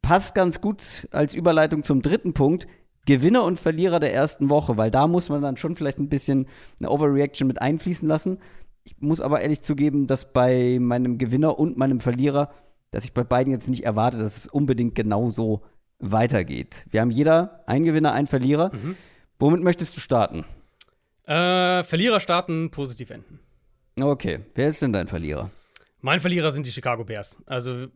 Passt ganz gut als Überleitung zum dritten Punkt. Gewinner und Verlierer der ersten Woche, weil da muss man dann schon vielleicht ein bisschen eine Overreaction mit einfließen lassen. Ich muss aber ehrlich zugeben, dass bei meinem Gewinner und meinem Verlierer, dass ich bei beiden jetzt nicht erwarte, dass es unbedingt genauso weitergeht. Wir haben jeder einen Gewinner, einen Verlierer. Mhm. Womit möchtest du starten? Äh, Verlierer starten, positiv enden. Okay, wer ist denn dein Verlierer? Mein Verlierer sind die Chicago Bears. Also,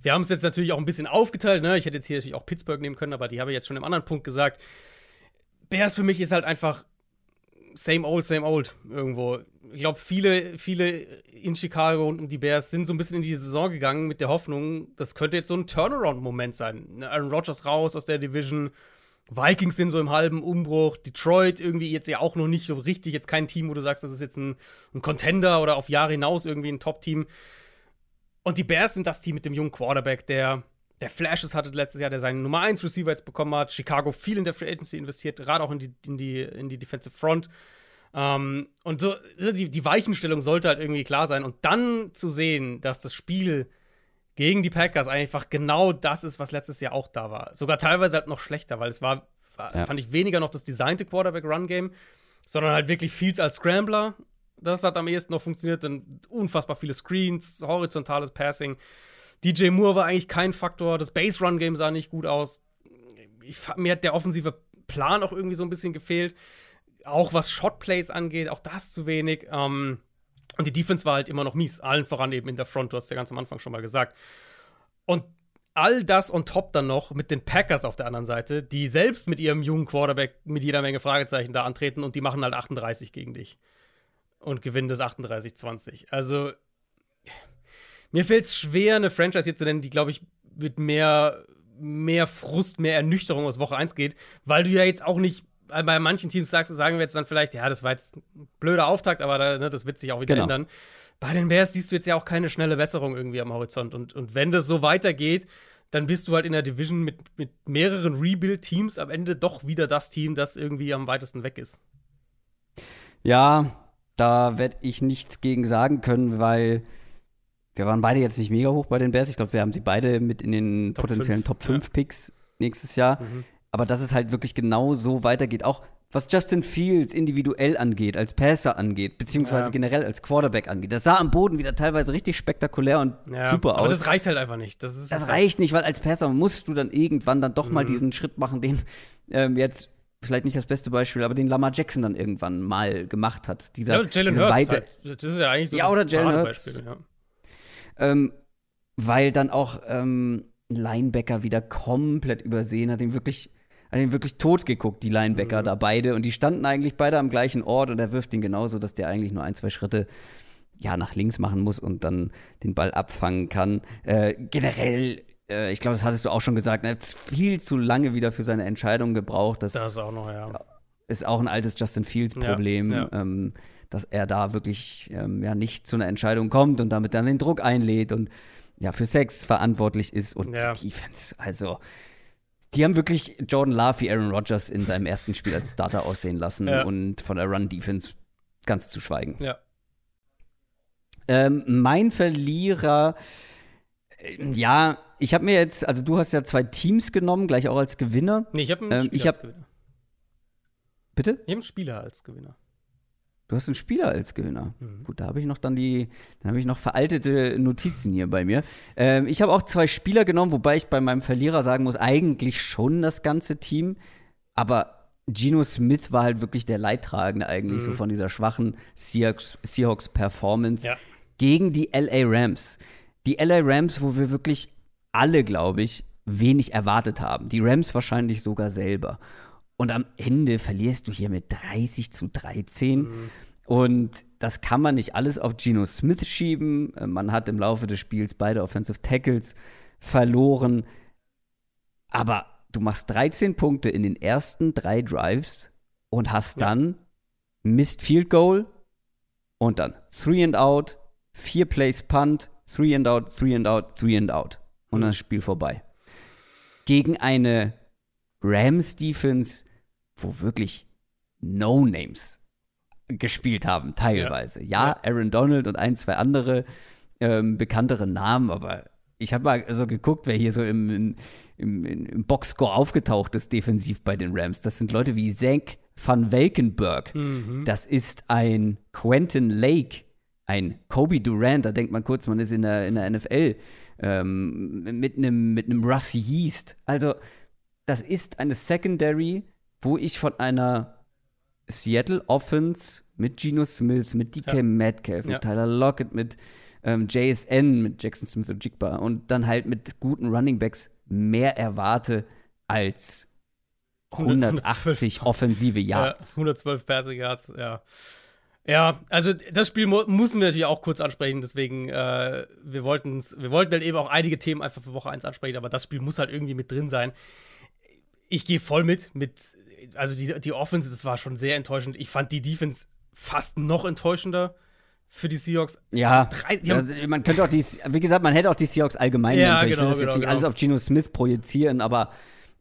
wir haben es jetzt natürlich auch ein bisschen aufgeteilt. Ne? Ich hätte jetzt hier natürlich auch Pittsburgh nehmen können, aber die habe ich jetzt schon im anderen Punkt gesagt. Bears für mich ist halt einfach same old, same old irgendwo. Ich glaube, viele, viele in Chicago und die Bears sind so ein bisschen in die Saison gegangen mit der Hoffnung, das könnte jetzt so ein Turnaround-Moment sein. Ne, Aaron Rodgers raus aus der Division. Vikings sind so im halben Umbruch. Detroit irgendwie jetzt ja auch noch nicht so richtig. Jetzt kein Team, wo du sagst, das ist jetzt ein, ein Contender oder auf Jahre hinaus irgendwie ein Top-Team. Und die Bears sind das Team mit dem jungen Quarterback, der der Flashes hatte letztes Jahr, der seinen Nummer 1 Receiver jetzt bekommen hat. Chicago viel in der Free Agency investiert, gerade auch in die, in die, in die Defensive Front. Ähm, und so, die, die Weichenstellung sollte halt irgendwie klar sein. Und dann zu sehen, dass das Spiel gegen die Packers einfach genau das ist, was letztes Jahr auch da war. Sogar teilweise halt noch schlechter, weil es war, war ja. fand ich weniger noch das designte Quarterback-Run-Game, sondern halt wirklich viel als Scrambler. Das hat am ehesten noch funktioniert, dann unfassbar viele Screens, horizontales Passing. DJ Moore war eigentlich kein Faktor. Das Base-Run-Game sah nicht gut aus. Ich, mir hat der offensive Plan auch irgendwie so ein bisschen gefehlt. Auch was Shot-Plays angeht, auch das zu wenig. Ähm, und die Defense war halt immer noch mies. Allen voran eben in der Front, du hast ja ganz am Anfang schon mal gesagt. Und all das on top dann noch mit den Packers auf der anderen Seite, die selbst mit ihrem jungen Quarterback mit jeder Menge Fragezeichen da antreten und die machen halt 38 gegen dich. Und gewinnen das 38-20. Also, mir fällt es schwer, eine Franchise hier zu nennen, die, glaube ich, mit mehr, mehr Frust, mehr Ernüchterung aus Woche 1 geht, weil du ja jetzt auch nicht bei manchen Teams sagst, sagen wir jetzt dann vielleicht, ja, das war jetzt ein blöder Auftakt, aber da, ne, das wird sich auch wieder genau. ändern. Bei den Bears siehst du jetzt ja auch keine schnelle Besserung irgendwie am Horizont. Und, und wenn das so weitergeht, dann bist du halt in der Division mit, mit mehreren Rebuild-Teams am Ende doch wieder das Team, das irgendwie am weitesten weg ist. Ja, da werde ich nichts gegen sagen können, weil wir waren beide jetzt nicht mega hoch bei den Bears. Ich glaube, wir haben sie beide mit in den Top potenziellen 5, Top 5 ja. Picks nächstes Jahr. Mhm. Aber dass es halt wirklich genau so weitergeht, auch was Justin Fields individuell angeht, als Passer angeht, beziehungsweise ja. generell als Quarterback angeht. Das sah am Boden wieder teilweise richtig spektakulär und ja, super aus. Aber das reicht halt einfach nicht. Das, das reicht nicht, weil als Passer musst du dann irgendwann dann doch mhm. mal diesen Schritt machen, den ähm, jetzt vielleicht nicht das beste Beispiel, aber den Lamar Jackson dann irgendwann mal gemacht hat. Dieser, ja, Jalen Hurts. Halt. Das ist ja eigentlich so ja, oder Jalen Hurts. Ja. Ähm, weil dann auch ähm, Linebacker wieder komplett übersehen hat, ihn wirklich, hat ihn wirklich tot geguckt, die Linebacker mhm. da beide. Und die standen eigentlich beide am gleichen Ort und er wirft ihn genauso, dass der eigentlich nur ein, zwei Schritte ja, nach links machen muss und dann den Ball abfangen kann. Äh, generell, äh, ich glaube, das hattest du auch schon gesagt, er hat viel zu lange wieder für seine Entscheidung gebraucht. Das, das auch noch, ja. Ist auch ein altes Justin Fields-Problem. Ja, ja. ähm, dass er da wirklich ähm, ja nicht zu einer Entscheidung kommt und damit dann den Druck einlädt und ja für Sex verantwortlich ist und ja. die Defense. Also die haben wirklich Jordan Love wie Aaron Rodgers in seinem ersten Spiel als Starter aussehen lassen ja. und von der Run-Defense ganz zu schweigen. Ja. Ähm, mein Verlierer, äh, ja, ich habe mir jetzt, also du hast ja zwei Teams genommen, gleich auch als Gewinner. Nee, ich habe einen ähm, Spieler ich hab, als Gewinner. Bitte? Ich habe einen Spieler als Gewinner. Du hast einen Spieler als Gewinner. Mhm. Gut, da habe ich noch dann die, da habe ich noch veraltete Notizen hier bei mir. Ähm, ich habe auch zwei Spieler genommen, wobei ich bei meinem Verlierer sagen muss, eigentlich schon das ganze Team. Aber Geno Smith war halt wirklich der Leidtragende eigentlich mhm. so von dieser schwachen Seahawks, Seahawks Performance ja. gegen die LA Rams. Die LA Rams, wo wir wirklich alle, glaube ich, wenig erwartet haben. Die Rams wahrscheinlich sogar selber. Und am Ende verlierst du hier mit 30 zu 13. Mhm. Und das kann man nicht alles auf Geno Smith schieben. Äh, man hat im Laufe des Spiels beide Offensive Tackles verloren. Aber du machst 13 Punkte in den ersten drei Drives und hast dann ja. Missed Field Goal und dann Three and Out, vier Plays Punt, Three and Out, Three and Out, Three and Out. Und dann ist das Spiel vorbei. Gegen eine Rams Defense, wo wirklich No-Names gespielt haben, teilweise. Ja. ja, Aaron Donald und ein, zwei andere ähm, bekanntere Namen, aber ich habe mal so geguckt, wer hier so im, im, im, Boxscore aufgetaucht ist, defensiv bei den Rams. Das sind Leute wie Zank van Welkenberg. Mhm. Das ist ein Quentin Lake, ein Kobe Durant. Da denkt man kurz, man ist in der, in der NFL. Ähm, mit einem mit Russ Yeast. Also, das ist eine Secondary, wo ich von einer Seattle Offense mit Geno Smith, mit DK ja. Metcalf, mit ja. Tyler Lockett, mit ähm, JSN, mit Jackson Smith und Jigba und dann halt mit guten Running Backs mehr erwarte als 180 112, offensive Yards. Ja, 112 Passing Yards, ja. Ja, also das Spiel müssen wir natürlich auch kurz ansprechen, deswegen, äh, wir, wir wollten halt eben auch einige Themen einfach für Woche 1 ansprechen, aber das Spiel muss halt irgendwie mit drin sein. Ich gehe voll mit, mit also die, die Offense, das war schon sehr enttäuschend. Ich fand die Defense fast noch enttäuschender für die Seahawks. Ja, also also man könnte auch die, wie gesagt, man hätte auch die Seahawks allgemein ja, nehmen. Ich genau, will das genau, jetzt nicht genau. alles auf Geno Smith projizieren, aber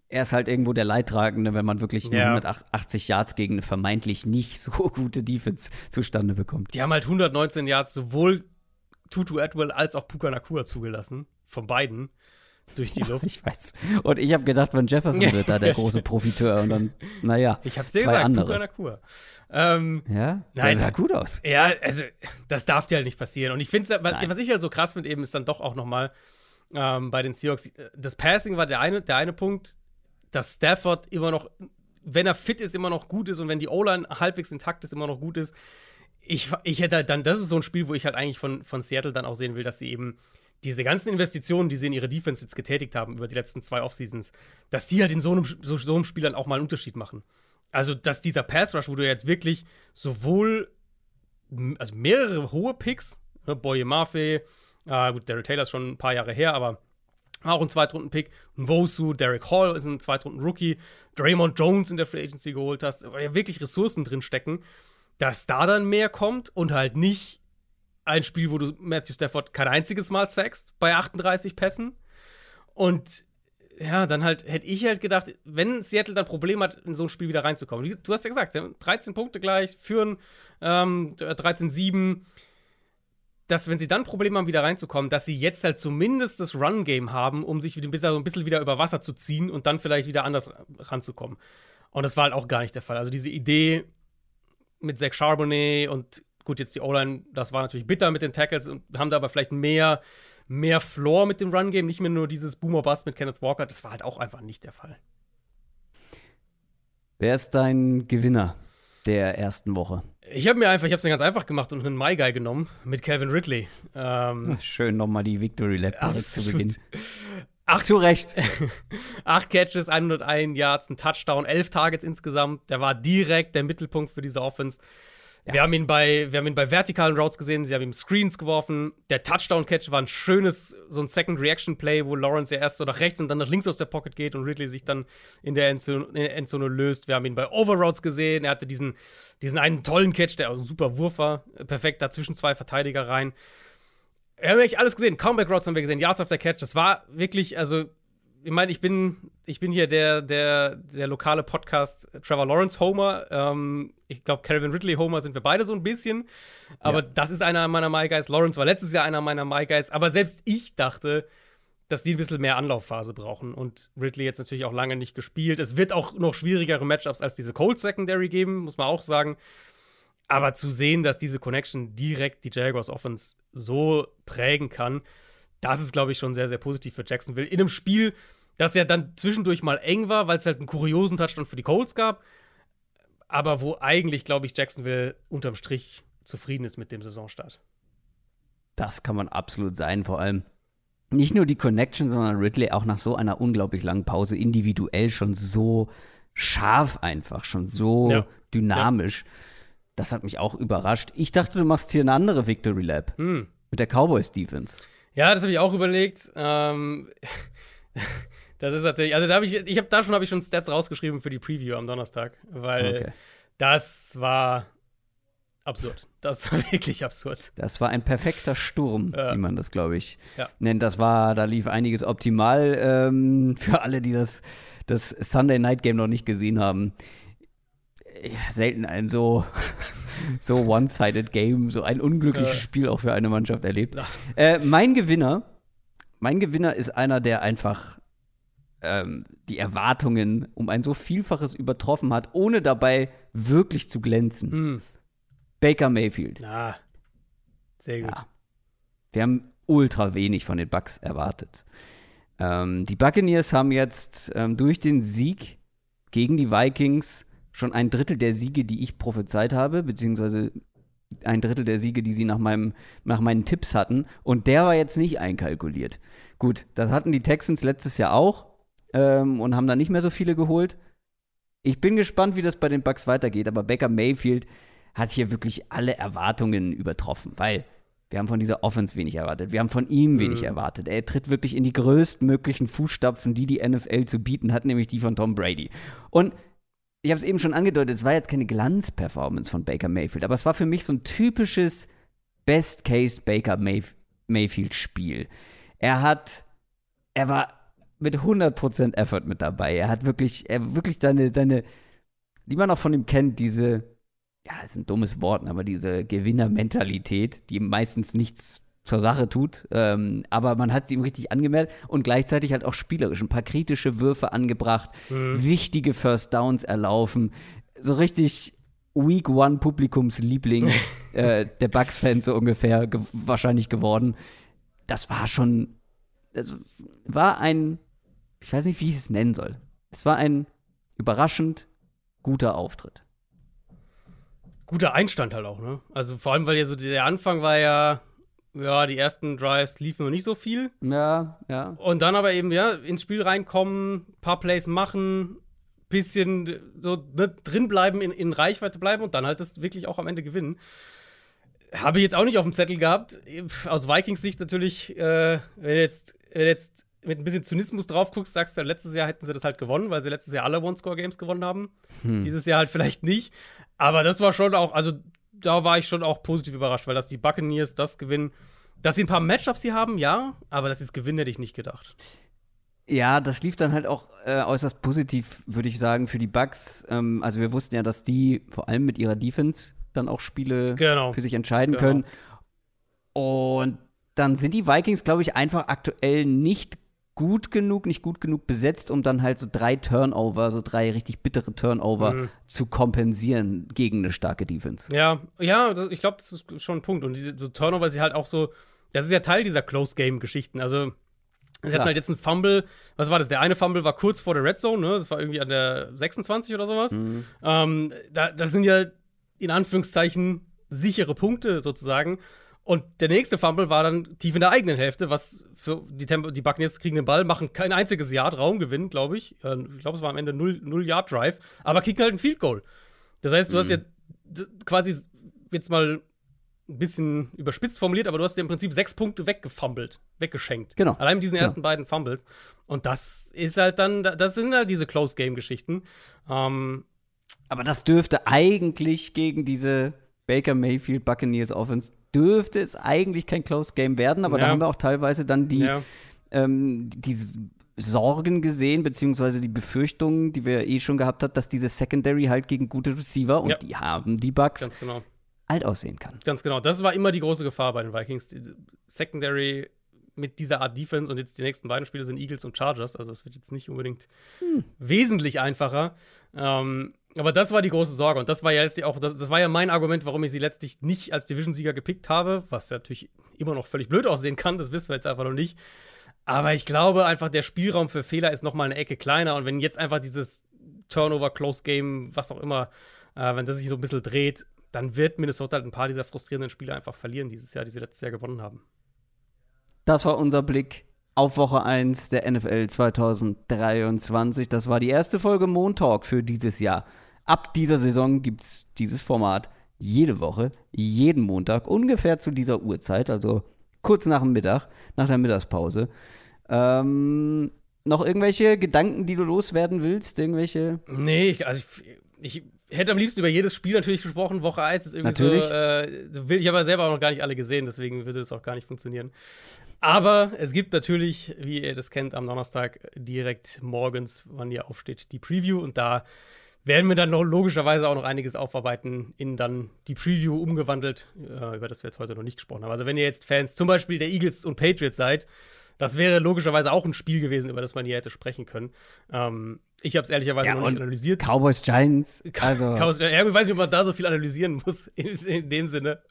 er ist halt irgendwo der Leidtragende, wenn man wirklich nur ja. 180 Yards gegen eine vermeintlich nicht so [laughs] gute Defense zustande bekommt. Die haben halt 119 Yards sowohl Tutu Atwell als auch Puka Nakua zugelassen. Von beiden durch die [laughs] Luft. ich weiß. Und ich habe gedacht, Van Jefferson wird da der [laughs] große Profiteur und dann, naja, ich hab's dir zwei gesagt, andere. Puka Kur. Ähm, ja, nein, das sah gut aus. Ja, also das darf dir halt nicht passieren. Und ich finde, was ich halt so krass finde, eben ist dann doch auch noch mal ähm, bei den Seahawks, das Passing war der eine, der eine Punkt, dass Stafford immer noch, wenn er fit ist, immer noch gut ist und wenn die O-Line halbwegs intakt ist, immer noch gut ist. Ich, ich hätte halt dann, das ist so ein Spiel, wo ich halt eigentlich von, von Seattle dann auch sehen will, dass sie eben diese ganzen Investitionen, die sie in ihre Defense jetzt getätigt haben über die letzten zwei Offseasons, dass die halt in so einem, so, so einem Spiel dann auch mal einen Unterschied machen. Also, dass dieser Pass Rush, wo du jetzt wirklich sowohl also mehrere hohe Picks, ne, Boye Mafe, äh, gut, Derek Taylor ist schon ein paar Jahre her, aber auch ein Zweitrunden-Pick, Wosu, Derek Hall ist ein Zweitrunden-Rookie, Draymond Jones in der Free Agency geholt hast, weil ja wirklich Ressourcen drin stecken, dass da dann mehr kommt und halt nicht ein Spiel, wo du Matthew Stafford kein einziges Mal sackst bei 38 Pässen. Und ja, dann halt hätte ich halt gedacht, wenn Seattle dann Probleme hat, in so ein Spiel wieder reinzukommen. Du hast ja gesagt, 13 Punkte gleich, führen ähm, 13-7. Dass, wenn sie dann Probleme haben, wieder reinzukommen, dass sie jetzt halt zumindest das Run-Game haben, um sich ein bisschen wieder über Wasser zu ziehen und dann vielleicht wieder anders ranzukommen. Und das war halt auch gar nicht der Fall. Also diese Idee mit Zach Charbonnet und Gut, jetzt die O-Line, das war natürlich bitter mit den Tackles und haben da aber vielleicht mehr, mehr Floor mit dem Run-Game, nicht mehr nur dieses Boomer-Bust mit Kenneth Walker. Das war halt auch einfach nicht der Fall. Wer ist dein Gewinner der ersten Woche? Ich habe mir einfach, ich habe es mir ganz einfach gemacht und einen My Guy genommen mit Calvin Ridley. Ähm, [laughs] Schön nochmal die Victory Lap direkt zu Beginn. Acht, zu Recht. [laughs] Acht Catches, 101 Yards, ein Touchdown, elf Targets insgesamt. Der war direkt der Mittelpunkt für diese Offense. Ja. Wir, haben ihn bei, wir haben ihn bei vertikalen Routes gesehen, sie haben ihm Screens geworfen. Der Touchdown-Catch war ein schönes, so ein Second-Reaction-Play, wo Lawrence ja erst so nach rechts und dann nach links aus der Pocket geht und Ridley sich dann in der Endzone, in der Endzone löst. Wir haben ihn bei Overroutes gesehen. Er hatte diesen, diesen einen tollen Catch, der auch ein super Wurf war. Perfekt da zwischen zwei Verteidiger rein. Wir haben eigentlich alles gesehen. Comeback Routes haben wir gesehen, Yards after Catch. Das war wirklich, also ich meine, ich bin, ich bin hier der, der, der lokale Podcast Trevor Lawrence Homer. Ähm, ich glaube, Calvin Ridley Homer sind wir beide so ein bisschen. Aber ja. das ist einer meiner My Guys. Lawrence war letztes Jahr einer meiner My Guys. Aber selbst ich dachte, dass die ein bisschen mehr Anlaufphase brauchen. Und Ridley jetzt natürlich auch lange nicht gespielt. Es wird auch noch schwierigere Matchups als diese Cold Secondary geben, muss man auch sagen. Aber zu sehen, dass diese Connection direkt die Jaguars Offense so prägen kann, das ist, glaube ich, schon sehr, sehr positiv für Jacksonville. In einem Spiel, das ja dann zwischendurch mal eng war, weil es halt einen kuriosen Touchdown für die Colts gab. Aber wo eigentlich, glaube ich, Jacksonville unterm Strich zufrieden ist mit dem Saisonstart. Das kann man absolut sein, vor allem nicht nur die Connection, sondern Ridley auch nach so einer unglaublich langen Pause individuell schon so scharf einfach, schon so ja. dynamisch. Ja. Das hat mich auch überrascht. Ich dachte, du machst hier eine andere Victory Lab hm. mit der Cowboys Defense. Ja, das habe ich auch überlegt. Ähm, das ist natürlich, also da habe ich, ich habe da schon habe ich schon Stats rausgeschrieben für die Preview am Donnerstag, weil okay. das war absurd. Das war [laughs] wirklich absurd. Das war ein perfekter Sturm, ja. wie man das, glaube ich, ja. nennt. Das war, da lief einiges optimal ähm, für alle, die das, das Sunday Night Game noch nicht gesehen haben. Ja, selten ein so, [laughs] so one-sided Game, so ein unglückliches ja. Spiel auch für eine Mannschaft erlebt. Äh, mein Gewinner, mein Gewinner ist einer, der einfach ähm, die Erwartungen um ein so Vielfaches übertroffen hat, ohne dabei wirklich zu glänzen. Hm. Baker Mayfield. Ja, sehr gut. Ja. Wir haben ultra wenig von den Bucks erwartet. Ähm, die Buccaneers haben jetzt ähm, durch den Sieg gegen die Vikings schon ein Drittel der Siege, die ich prophezeit habe, beziehungsweise ein Drittel der Siege, die sie nach, meinem, nach meinen Tipps hatten. Und der war jetzt nicht einkalkuliert. Gut, das hatten die Texans letztes Jahr auch ähm, und haben da nicht mehr so viele geholt. Ich bin gespannt, wie das bei den Bucks weitergeht, aber Baker Mayfield hat hier wirklich alle Erwartungen übertroffen, weil wir haben von dieser Offense wenig erwartet. Wir haben von ihm wenig mhm. erwartet. Er tritt wirklich in die größtmöglichen Fußstapfen, die die NFL zu bieten hat, nämlich die von Tom Brady. Und ich habe es eben schon angedeutet, es war jetzt keine Glanzperformance von Baker Mayfield, aber es war für mich so ein typisches Best-Case Baker Mayf Mayfield-Spiel. Er hat, er war mit 100% Effort mit dabei. Er hat wirklich, er wirklich seine, seine, die man auch von ihm kennt, diese ja, ist ein dummes Wort, aber diese Gewinnermentalität, die meistens nichts zur Sache tut, ähm, aber man hat sie ihm richtig angemeldet und gleichzeitig halt auch spielerisch ein paar kritische Würfe angebracht, mhm. wichtige First Downs erlaufen, so richtig Week One Publikumsliebling [laughs] äh, der Bucks-Fans so ungefähr ge wahrscheinlich geworden. Das war schon, es war ein, ich weiß nicht, wie ich es nennen soll. Es war ein überraschend guter Auftritt guter Einstand halt auch, ne? Also vor allem, weil ja so der Anfang war ja, ja, die ersten Drives liefen noch nicht so viel. Ja, ja. Und dann aber eben, ja, ins Spiel reinkommen, paar Plays machen, bisschen so ne, drin bleiben, in, in Reichweite bleiben und dann halt das wirklich auch am Ende gewinnen. Habe ich jetzt auch nicht auf dem Zettel gehabt. Aus Vikings Sicht natürlich, äh, wenn jetzt, wenn jetzt mit ein bisschen Zynismus drauf guckst, sagst du, letztes Jahr hätten sie das halt gewonnen, weil sie letztes Jahr alle One-Score-Games gewonnen haben. Hm. Dieses Jahr halt vielleicht nicht. Aber das war schon auch, also da war ich schon auch positiv überrascht, weil dass die Buccaneers das gewinnen. Dass sie ein paar Matchups hier haben, ja, aber dass sie es gewinnen, hätte ich nicht gedacht. Ja, das lief dann halt auch äh, äußerst positiv, würde ich sagen, für die Bucks. Ähm, also wir wussten ja, dass die vor allem mit ihrer Defense dann auch Spiele genau. für sich entscheiden genau. können. Und dann sind die Vikings, glaube ich, einfach aktuell nicht gut genug, nicht gut genug besetzt, um dann halt so drei Turnover, so drei richtig bittere Turnover mhm. zu kompensieren gegen eine starke Defense. Ja, ja, das, ich glaube, das ist schon ein Punkt. Und diese so Turnover ist halt auch so, das ist ja Teil dieser Close-Game-Geschichten. Also, sie hatten halt jetzt einen Fumble, was war das? Der eine Fumble war kurz vor der Red Zone, ne? Das war irgendwie an der 26 oder sowas. Mhm. Ähm, da, das sind ja in Anführungszeichen sichere Punkte sozusagen. Und der nächste Fumble war dann tief in der eigenen Hälfte, was für die, Tempo, die Buccaneers kriegen den Ball, machen kein einziges Yard Raumgewinn, glaube ich. Ich glaube, es war am Ende 0 Yard Drive, aber kicken halt ein Field Goal. Das heißt, du mhm. hast ja quasi jetzt mal ein bisschen überspitzt formuliert, aber du hast dir im Prinzip sechs Punkte weggefummelt, weggeschenkt. Genau. Allein mit diesen genau. ersten beiden Fumbles. Und das ist halt dann, das sind halt diese Close-Game-Geschichten. Ähm, aber das dürfte eigentlich gegen diese Baker Mayfield Buccaneers Offense dürfte es eigentlich kein Close Game werden, aber ja. da haben wir auch teilweise dann die, ja. ähm, die Sorgen gesehen, beziehungsweise die Befürchtungen, die wir eh schon gehabt hat, dass diese Secondary halt gegen gute Receiver und ja. die haben die Bugs genau. alt aussehen kann. Ganz genau. Das war immer die große Gefahr bei den Vikings. Die Secondary mit dieser Art Defense und jetzt die nächsten beiden Spiele sind Eagles und Chargers, also es wird jetzt nicht unbedingt hm. wesentlich einfacher. Ähm, Aber das war die große Sorge. Und das war ja letztlich auch, das, das war ja mein Argument, warum ich sie letztlich nicht als Division-Sieger gepickt habe, was natürlich immer noch völlig blöd aussehen kann, das wissen wir jetzt einfach noch nicht. Aber ich glaube einfach, der Spielraum für Fehler ist noch mal eine Ecke kleiner. Und wenn jetzt einfach dieses Turnover, Close Game, was auch immer, äh, wenn das sich so ein bisschen dreht, dann wird Minnesota halt ein paar dieser frustrierenden Spiele einfach verlieren dieses Jahr, die sie letztes Jahr gewonnen haben. Das war unser Blick auf Woche 1 der NFL 2023. Das war die erste Folge Montalk für dieses Jahr. Ab dieser Saison gibt es dieses Format jede Woche, jeden Montag, ungefähr zu dieser Uhrzeit, also kurz nach dem Mittag, nach der Mittagspause. Ähm, noch irgendwelche Gedanken, die du loswerden willst? Irgendwelche? Nee, ich, also ich, ich hätte am liebsten über jedes Spiel natürlich gesprochen. Woche 1 ist irgendwie natürlich. so. Äh, will ich aber selber auch noch gar nicht alle gesehen, deswegen würde es auch gar nicht funktionieren. Aber es gibt natürlich, wie ihr das kennt, am Donnerstag direkt morgens, wann ihr aufsteht, die Preview und da werden wir dann logischerweise auch noch einiges aufarbeiten in dann die Preview umgewandelt, äh, über das wir jetzt heute noch nicht gesprochen haben. Also wenn ihr jetzt Fans zum Beispiel der Eagles und Patriots seid, das wäre logischerweise auch ein Spiel gewesen, über das man hier hätte sprechen können. Ähm, ich habe es ehrlicherweise ja, noch nicht analysiert. Cowboys Giants, also Cowboys, ja, ich weiß nicht, ob man da so viel analysieren muss [laughs] in, in dem Sinne.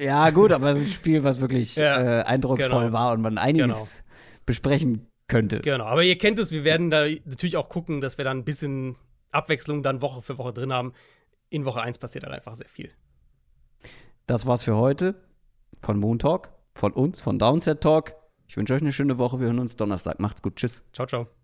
Ja, gut, aber es ist ein Spiel, was wirklich ja, äh, eindrucksvoll genau. war und man einiges genau. besprechen könnte. Genau, aber ihr kennt es, wir werden da natürlich auch gucken, dass wir dann ein bisschen Abwechslung dann Woche für Woche drin haben. In Woche 1 passiert dann einfach sehr viel. Das war's für heute von Moon Talk, von uns, von Downset Talk. Ich wünsche euch eine schöne Woche. Wir hören uns Donnerstag. Macht's gut. Tschüss. Ciao, ciao.